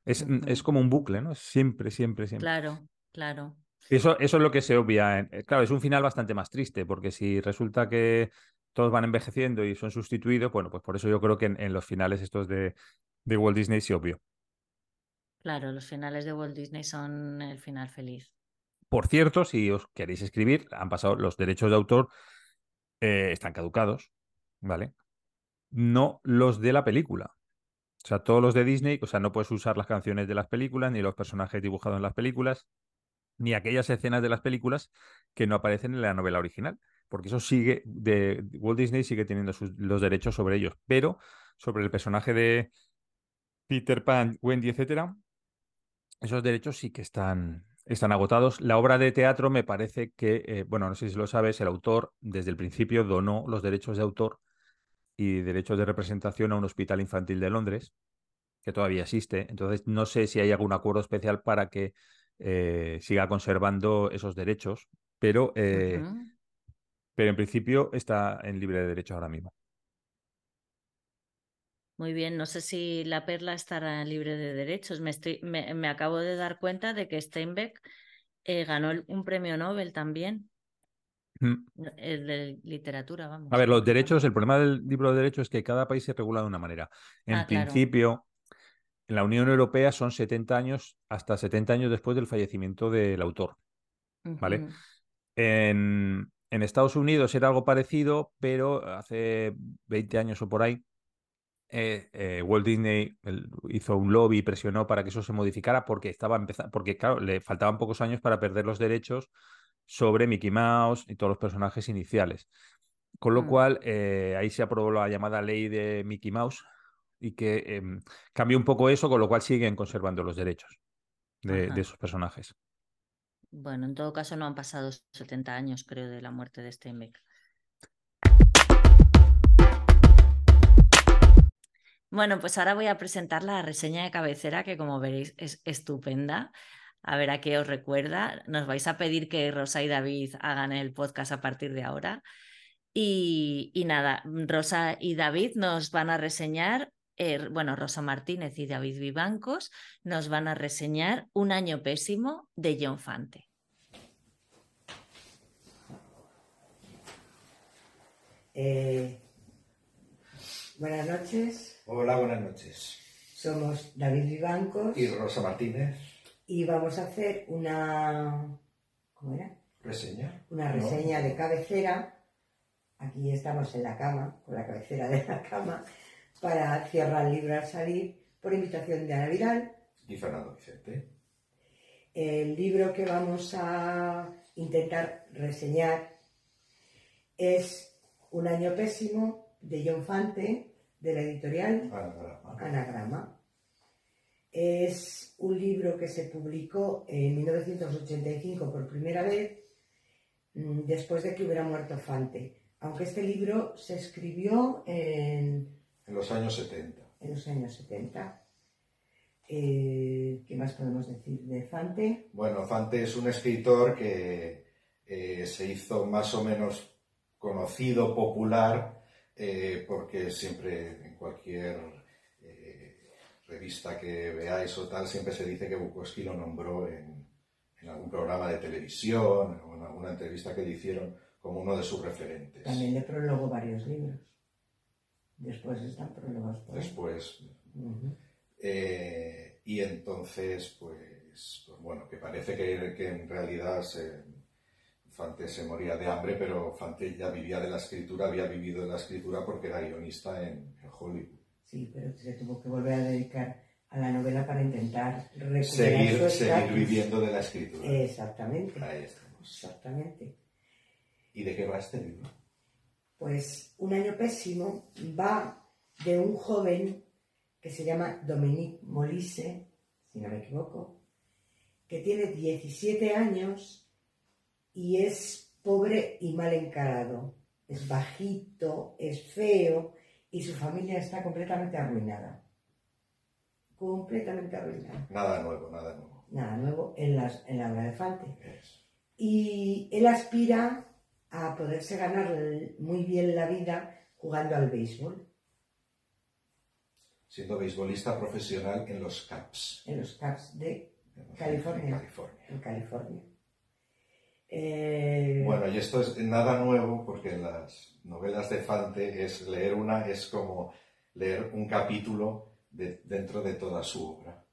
[SPEAKER 2] Es, es como un bucle, ¿no? Siempre, siempre, siempre.
[SPEAKER 1] Claro, claro.
[SPEAKER 2] Eso, eso es lo que se obvia. Eh, claro, es un final bastante más triste, porque si resulta que todos van envejeciendo y son sustituidos, bueno, pues por eso yo creo que en, los finales estos de, de, Walt Disney se obvio.
[SPEAKER 1] Claro, los finales de Walt Disney son el final feliz.
[SPEAKER 2] Por cierto, si os queréis escribir, han pasado los derechos de autor, eh, están caducados, ¿vale? No los de la película. O sea, todos los de Disney, o sea, no puedes usar las canciones de las películas ni los personajes dibujados en las películas ni aquellas escenas de las películas que no aparecen en la novela original, porque eso sigue, de Walt Disney sigue teniendo los derechos sobre ellos, pero sobre el personaje de Peter Pan, Wendy, etcétera, esos derechos sí que están, están agotados. La obra de teatro me parece que, eh, bueno, no sé si lo sabes, el autor desde el principio donó los derechos de autor y derechos de representación a un hospital infantil de Londres, que todavía existe. Entonces, no sé si hay algún acuerdo especial para que eh, siga conservando esos derechos, pero eh, pero en principio está en libre de derecho ahora mismo.
[SPEAKER 1] Muy bien, no sé si la perla estará libre de derechos. Me, estoy, me, acabo de dar cuenta de que Steinbeck eh, ganó un premio Nobel también. Mm. El de literatura, vamos.
[SPEAKER 2] A ver, los derechos, el problema del libro de derechos es que cada país se regula de una manera. En ah, principio, en la Unión Europea son 70 años, hasta 70 años después del fallecimiento del autor. ¿Vale? en, en, Estados Unidos era algo parecido, pero hace 20 años o por ahí, eh, eh, Walt Disney hizo un lobby y presionó para que eso se modificara porque estaba empezando, porque claro, le faltaban pocos años para perder los derechos sobre Mickey Mouse y todos los personajes iniciales. Con lo mm. cual, eh, ahí se aprobó la llamada ley de Mickey Mouse y que em, cambió un poco eso, con lo cual siguen conservando los derechos de, esos personajes.
[SPEAKER 1] Bueno, en todo caso no han pasado 70 años, creo, de la muerte de Steinbeck. Bueno, pues ahora voy a presentar la reseña de cabecera que como veréis es estupenda a ver a qué os recuerda. Nos vais a pedir que Rosa y David hagan el podcast a partir de ahora. Y, nada, Rosa y David nos van a reseñar, eh, bueno, Rosa Martínez y David Vivancos nos van a reseñar Un año pésimo de John Fante.
[SPEAKER 3] Eh, buenas noches.
[SPEAKER 4] Hola, buenas noches.
[SPEAKER 3] Somos David Vivancos
[SPEAKER 4] y Rosa Martínez
[SPEAKER 3] y vamos a hacer una. ¿Cómo era?
[SPEAKER 4] Reseña.
[SPEAKER 3] Una reseña de cabecera. Aquí estamos en la cama, con la cabecera de la cama, para cerrar el libro al salir, por invitación de Ana Vidal.
[SPEAKER 4] Y Fernando Vicente.
[SPEAKER 3] El libro que vamos a intentar reseñar es Un año pésimo de John Fante, de la editorial
[SPEAKER 4] Anagrama.
[SPEAKER 3] Anagrama. Es un libro que se publicó en 1985 por primera vez, mm, después de que hubiera muerto Fante. Aunque este libro se escribió en...
[SPEAKER 4] En los años 70.
[SPEAKER 3] En los años 70. Eh, ¿Qué más podemos decir de Fante?
[SPEAKER 4] Bueno, Fante es un escritor que eh, se hizo más o menos conocido, popular, eh, porque siempre en cualquier revista que veáis o tal, siempre se dice que Bukowski lo nombró en, algún programa de televisión o en alguna entrevista que le hicieron como uno de sus referentes.
[SPEAKER 3] También le prologó varios libros. Después están prologados
[SPEAKER 4] por Después. Eh, y entonces, pues, pues, bueno, que parece que, que en realidad Fante se moría de hambre, pero Fante ya vivía de la escritura, había vivido de la escritura porque era guionista en Hollywood.
[SPEAKER 3] Sí, pero se tuvo que volver a dedicar a la novela para intentar
[SPEAKER 4] seguir, seguir viviendo de la escritura.
[SPEAKER 3] Exactamente.
[SPEAKER 4] Ahí estamos.
[SPEAKER 3] Exactamente.
[SPEAKER 4] ¿Y de qué va este libro?
[SPEAKER 3] Pues Un año pésimo va de un joven que se llama Dominique Molise, si no me equivoco, que tiene 17 años y es pobre y mal encarado. Es bajito, es feo, y su familia está completamente arruinada. Completamente arruinada.
[SPEAKER 4] Nada nuevo, nada nuevo.
[SPEAKER 3] Nada nuevo en, las, en la obra de Fante. Y él aspira a poderse ganar muy bien la vida jugando al béisbol.
[SPEAKER 4] Siendo beisbolista profesional en los Caps.
[SPEAKER 3] En los Caps de California.
[SPEAKER 4] California.
[SPEAKER 3] En California.
[SPEAKER 4] Eh, bueno, y esto es nada nuevo porque en las novelas de Fante es leer una, es como leer un capítulo dentro de toda su obra.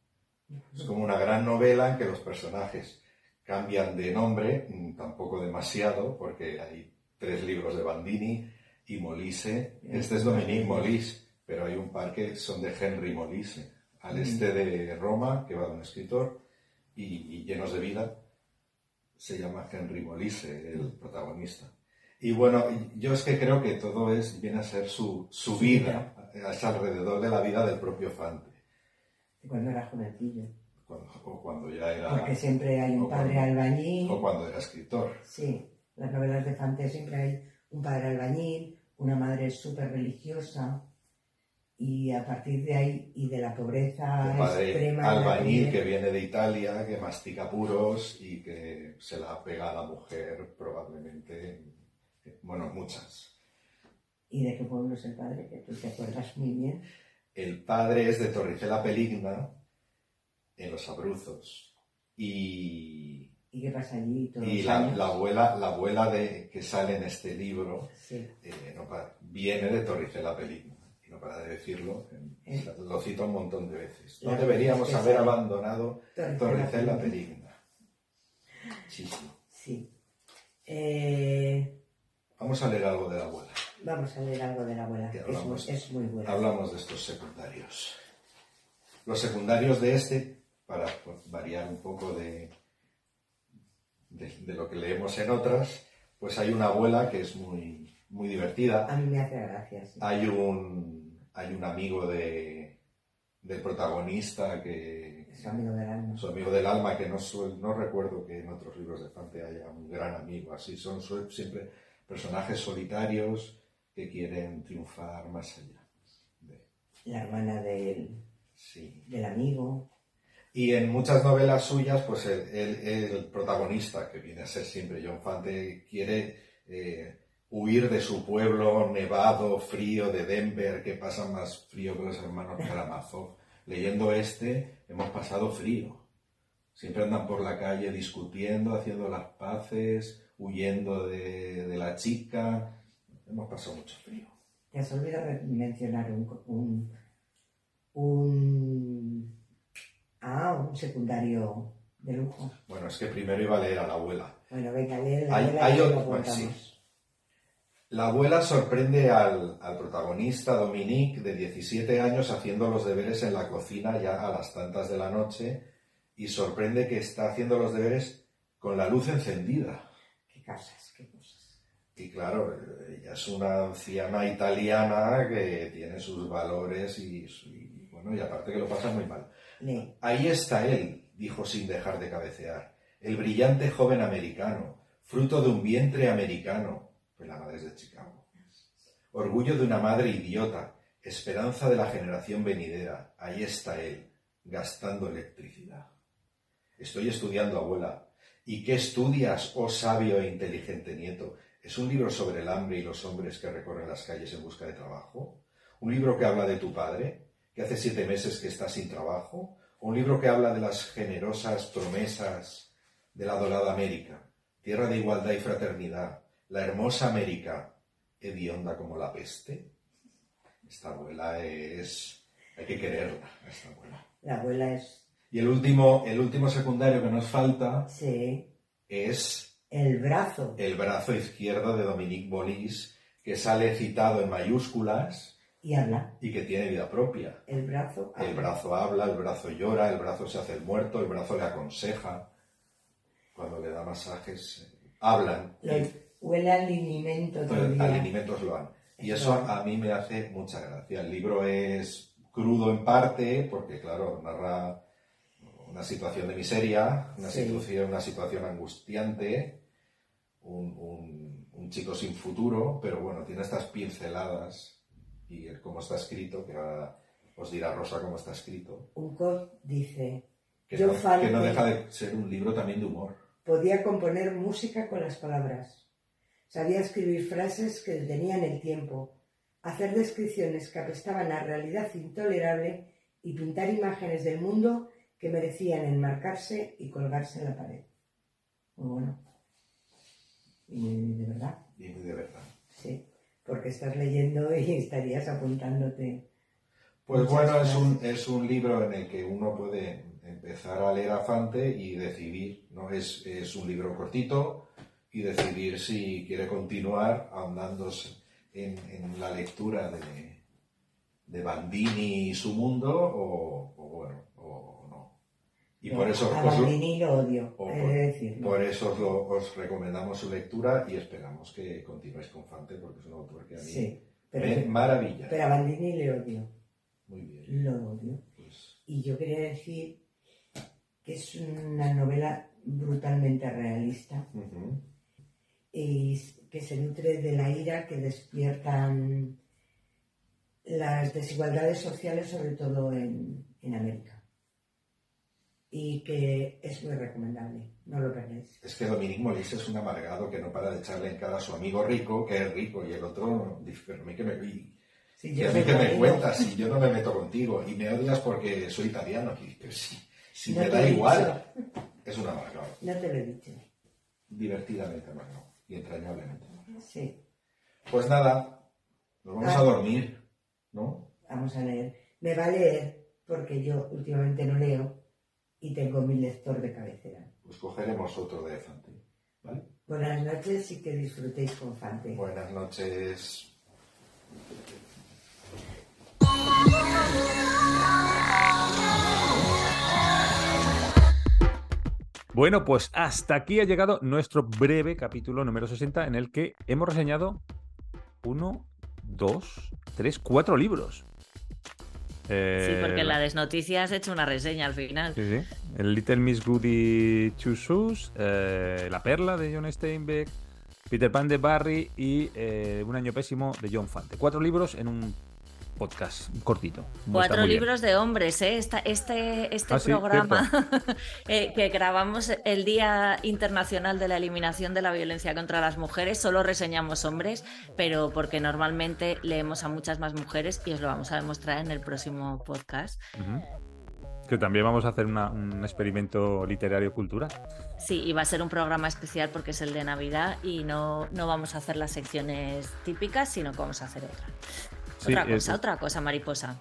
[SPEAKER 4] Es como una gran novela en que los personajes cambian de nombre, mm, tampoco demasiado, porque hay tres libros de Bandini y Molise. Este es Dominique Molise, pero hay un par que son de Henry Molise, al este de Roma, que va de un escritor, y llenos de vida se llama Henry Molise, el protagonista. Y bueno, yo es que creo que todo es, viene a ser su, su vida, es alrededor de la vida del propio Fante.
[SPEAKER 3] Cuando era jovencillo.
[SPEAKER 4] o cuando ya era...
[SPEAKER 3] Porque siempre hay un padre albañil.
[SPEAKER 4] O cuando era escritor.
[SPEAKER 3] Sí, las novelas de Fante siempre hay un padre albañil, una madre súper religiosa, y a partir de ahí y de la pobreza extrema
[SPEAKER 4] albañil que viene de Italia que mastica puros y que se la pega a la mujer probablemente Bueno, muchas.
[SPEAKER 3] ¿Y de qué pueblo es el padre? Que tú te acuerdas muy bien.
[SPEAKER 4] El padre es de Torricela Peligna, en los Abruzos. Y,
[SPEAKER 3] ¿Y qué pasa allí todos
[SPEAKER 4] y
[SPEAKER 3] los
[SPEAKER 4] la,
[SPEAKER 3] años?
[SPEAKER 4] la abuela, la abuela de, que sale en este libro
[SPEAKER 3] Sí.
[SPEAKER 4] eh, no viene de Torricela Peligna. No para de decirlo, eh, lo cito un montón de veces. No deberíamos haber abandonado
[SPEAKER 3] Torricela Peligna.
[SPEAKER 4] Peligna. Sí.
[SPEAKER 3] Eh,
[SPEAKER 4] Vamos a leer algo de la abuela.
[SPEAKER 3] vamos a leer algo de la abuela,
[SPEAKER 4] Que
[SPEAKER 3] es, muy- es muy buena.
[SPEAKER 4] Hablamos de estos secundarios. Los secundarios de este, para variar un poco de, de, de lo que leemos en otras, pues hay una abuela que es muy, muy divertida.
[SPEAKER 3] A mí me hace gracia. sí.
[SPEAKER 4] Hay un, hay un amigo de, del protagonista que
[SPEAKER 3] Es amigo del alma.
[SPEAKER 4] su amigo del alma, que no, no recuerdo que en otros libros de Fante haya un gran amigo así. Son siempre personajes solitarios que quieren triunfar más allá. de-
[SPEAKER 3] La hermana del,
[SPEAKER 4] sí.
[SPEAKER 3] del amigo.
[SPEAKER 4] Y en muchas novelas suyas, pues el, el- el protagonista, que viene a ser siempre John Fante, quiere eh, huir de su pueblo nevado, frío de Denver, que pasa más frío que los hermanos Karamazov. Leyendo este, hemos pasado frío. Siempre andan por la calle discutiendo, haciendo las paces, huyendo de, de la chica. Hemos pasado mucho frío.
[SPEAKER 3] Te has olvidado mencionar un, un, un, ah, un secundario de lujo.
[SPEAKER 4] Bueno, es que primero iba a leer a la abuela.
[SPEAKER 3] Bueno, venga, lee la
[SPEAKER 4] Hay-
[SPEAKER 3] abuela
[SPEAKER 4] hay
[SPEAKER 3] y
[SPEAKER 4] otro- bueno,
[SPEAKER 3] contamos.
[SPEAKER 4] La abuela sorprende al, al protagonista Dominique de 17 años haciendo los deberes en la cocina ya a las tantas de la noche y sorprende que está haciendo los deberes con la luz encendida.
[SPEAKER 3] Qué casas, qué cosas.
[SPEAKER 4] Y claro, ella es una anciana italiana que tiene sus valores y, bueno, y aparte que lo pasa muy mal. Ahí está él, dijo sin dejar de cabecear, el brillante joven americano, fruto de un vientre americano, pues la madre de Chicago. Orgullo de una madre idiota, esperanza de la generación venidera, ahí está él, gastando electricidad. Estoy estudiando, abuela. ¿Y qué estudias, oh sabio e inteligente nieto? ¿Es un libro sobre el hambre y los hombres que recorren las calles en busca de trabajo? ¿Un libro que habla de tu padre, que hace siete meses que está sin trabajo? ¿O un libro que habla de las generosas promesas de la dorada América, tierra de igualdad y fraternidad, la hermosa América, hedionda como la peste? Esta abuela es... hay que quererla, esta abuela.
[SPEAKER 3] La abuela es,
[SPEAKER 4] Y el último, el último secundario que nos falta
[SPEAKER 3] sí,
[SPEAKER 4] es
[SPEAKER 3] el brazo.
[SPEAKER 4] el brazo izquierdo de Dominique Bolis, que sale citado en mayúsculas
[SPEAKER 3] Y habla.
[SPEAKER 4] y que tiene vida propia.
[SPEAKER 3] El brazo.
[SPEAKER 4] El
[SPEAKER 3] habla.
[SPEAKER 4] brazo habla, el brazo llora, el brazo se hace el muerto, el brazo le aconseja. Cuando le da masajes, eh, hablan.
[SPEAKER 3] Lo- huele al linimento
[SPEAKER 4] alimentos lo han. Y
[SPEAKER 3] Eso.
[SPEAKER 4] a mí me hace mucha gracia. El libro es crudo en parte, porque claro, narra una situación de miseria, una,
[SPEAKER 3] Sí.
[SPEAKER 4] situación, una situación angustiante, un, un- un chico sin futuro, pero bueno, tiene estas pinceladas y el cómo está escrito, que ahora os dirá Rosa cómo está escrito,
[SPEAKER 3] Un cop dice,
[SPEAKER 4] que
[SPEAKER 3] Yo
[SPEAKER 4] no, que no deja de ser un libro también de humor.
[SPEAKER 3] podía componer música con las palabras. Sabía escribir frases que detenían el tiempo, hacer descripciones que apestaban a realidad intolerable y pintar imágenes del mundo que merecían enmarcarse y colgarse en la pared. Muy bueno. Y de verdad,
[SPEAKER 4] Y de verdad.
[SPEAKER 3] sí. Porque estás leyendo y estarías apuntándote.
[SPEAKER 4] Pues bueno, es un, es un libro en el que uno puede empezar a leer a Fante y decidir, ¿no? Es, es un libro cortito y decidir si quiere continuar ahondándose en, en la lectura de, de Bandini y su mundo o, o bueno, o no. Y por eso,
[SPEAKER 3] A
[SPEAKER 4] os
[SPEAKER 3] Bandini lo odio,
[SPEAKER 4] por-
[SPEAKER 3] de decirlo.
[SPEAKER 4] por eso os, lo- os recomendamos su lectura y esperamos que continuéis con Fante porque es un autor que a mí
[SPEAKER 3] Sí,
[SPEAKER 4] me
[SPEAKER 3] pero,
[SPEAKER 4] maravilla.
[SPEAKER 3] pero a Bandini le odio.
[SPEAKER 4] Muy bien.
[SPEAKER 3] Lo odio.
[SPEAKER 4] Pues,
[SPEAKER 3] Y yo quería decir que es una novela brutalmente realista. Y que se nutre de la ira que despiertan las desigualdades sociales, sobre todo en, en América. y que es muy recomendable. No lo perdáis.
[SPEAKER 4] Es que Dominique Molise es un amargado que no para de echarle en cara a su amigo rico, que es rico, y el otro, dice, pero a mí que me,
[SPEAKER 3] Sí,
[SPEAKER 4] y a mí que me cuentas si yo no me meto contigo y me odias porque soy italiano. Y, pero si, si
[SPEAKER 3] No
[SPEAKER 4] me da igual, es un amargado.
[SPEAKER 3] No te lo he dicho.
[SPEAKER 4] Divertidamente amargado y entrañablemente.
[SPEAKER 3] Sí.
[SPEAKER 4] Pues nada, nos vamos
[SPEAKER 3] Ah.
[SPEAKER 4] a dormir, ¿no?
[SPEAKER 3] Vamos a leer. Me va a leer porque yo últimamente no leo y tengo mi lector de cabecera.
[SPEAKER 4] Pues cogeremos otro de Fante, ¿vale?
[SPEAKER 3] Buenas noches y que disfrutéis con Fante.
[SPEAKER 4] Buenas noches.
[SPEAKER 2] Bueno, pues hasta aquí ha llegado nuestro breve capítulo número 60 en el que hemos reseñado uno, dos, tres, cuatro libros.
[SPEAKER 1] Sí,
[SPEAKER 2] Eh,
[SPEAKER 1] porque en la desnoticia has hecho una reseña al final.
[SPEAKER 2] Sí, sí. El Little Miss Goody Two Shoes, eh, La Perla de John Steinbeck, Peter Pan de Barry y eh, Un Año Pésimo de John Fante. Cuatro libros en un podcast cortito.
[SPEAKER 1] Cuatro
[SPEAKER 2] bien.
[SPEAKER 1] libros de hombres, ¿eh? Esta- este este
[SPEAKER 2] Ah, sí,
[SPEAKER 1] programa eh, que grabamos el Día Internacional de la Eliminación de la Violencia contra las Mujeres, solo reseñamos hombres, pero porque normalmente leemos a muchas más mujeres y os lo vamos a demostrar en el próximo podcast.
[SPEAKER 2] Que también vamos a hacer una- un experimento literario cultural.
[SPEAKER 1] Sí, y va a ser un programa especial porque es el de Navidad y no, no vamos a hacer las secciones típicas, sino que vamos a hacer otra.
[SPEAKER 2] Sí,
[SPEAKER 1] otra
[SPEAKER 2] es-
[SPEAKER 1] cosa, otra cosa, mariposa.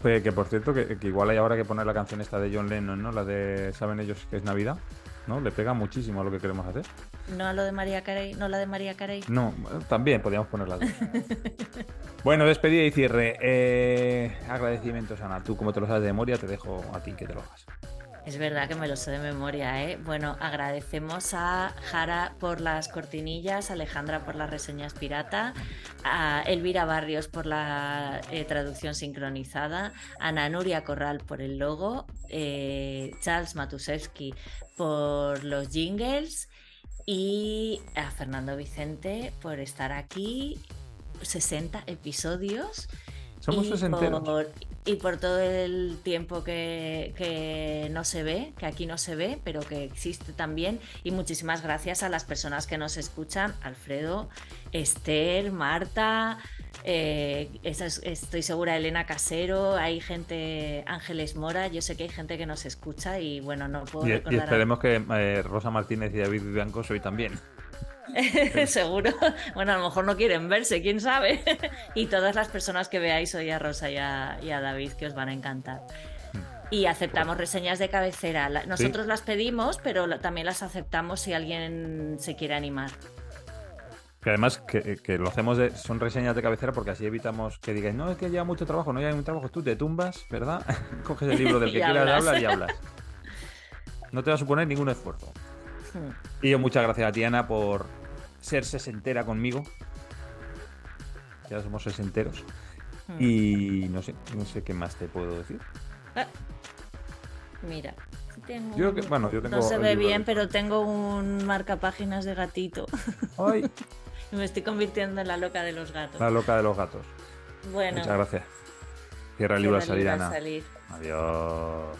[SPEAKER 2] Pues que por cierto, que, que igual hay ahora que poner la canción esta de John Lennon, ¿no? La de ¿Saben ellos que es Navidad? ¿No? Le pega muchísimo a lo que queremos hacer.
[SPEAKER 1] No a lo de María Carey, no la de María Carey.
[SPEAKER 2] No, también podríamos poner las dos. bueno, despedida y cierre. Eh, agradecimientos, Ana. Tú, como te lo sabes de memoria, te dejo a ti que te lo hagas.
[SPEAKER 1] Es verdad que me lo sé de memoria, ¿eh? Bueno, agradecemos a Jara por las cortinillas, a Alejandra por las reseñas pirata, a Elvira Barrios por la eh, traducción sincronizada, a Ana Nuria Corral por el logo, eh, Charles Matusewski por los jingles y a Fernando Vicente por estar aquí 60 episodios
[SPEAKER 2] Somos
[SPEAKER 1] y
[SPEAKER 2] sesenteros.
[SPEAKER 1] por, y por todo el tiempo que, que no se ve, que aquí no se ve, pero que existe también. Y muchísimas gracias a las personas que nos escuchan, Alfredo, Esther, Marta, eh, es- estoy segura Elena Casero, hay gente, Ángeles Mora, yo sé que hay gente que nos escucha y bueno, no puedo
[SPEAKER 2] Y, y
[SPEAKER 1] recordar a-
[SPEAKER 2] esperemos que eh, Rosa Martínez y David Blanco hoy también.
[SPEAKER 1] Seguro. Bueno, a lo mejor no quieren verse, quién sabe. y todas las personas que veáis hoy a Rosa y a, y a David que os van a encantar. Y aceptamos reseñas de cabecera. Nosotros las pedimos, pero también las aceptamos si alguien se quiere animar.
[SPEAKER 2] Que además que, que lo hacemos de, son reseñas de cabecera porque así evitamos que digáis, no, es que lleva mucho trabajo, no lleva un trabajo, tú te tumbas, ¿verdad? Coges el libro del que quieras hablar y hablas. No te va a suponer ningún esfuerzo. Y yo muchas gracias a Tiana por ser sesentera conmigo. Ya somos sesenteros.
[SPEAKER 1] Hmm.
[SPEAKER 2] Y no sé, no sé qué más te puedo decir.
[SPEAKER 1] Ah, Mira. tengo
[SPEAKER 2] Yo que- bueno, yo tengo
[SPEAKER 1] no se ve bien, pero tengo un marcapáginas de gatito.
[SPEAKER 2] Ay,
[SPEAKER 1] Me estoy convirtiendo en la loca de los gatos.
[SPEAKER 2] la loca de los gatos.
[SPEAKER 1] Bueno,
[SPEAKER 2] Muchas gracias. Cierra el libro
[SPEAKER 1] el
[SPEAKER 2] salir, Ana.
[SPEAKER 1] salir. Adiós.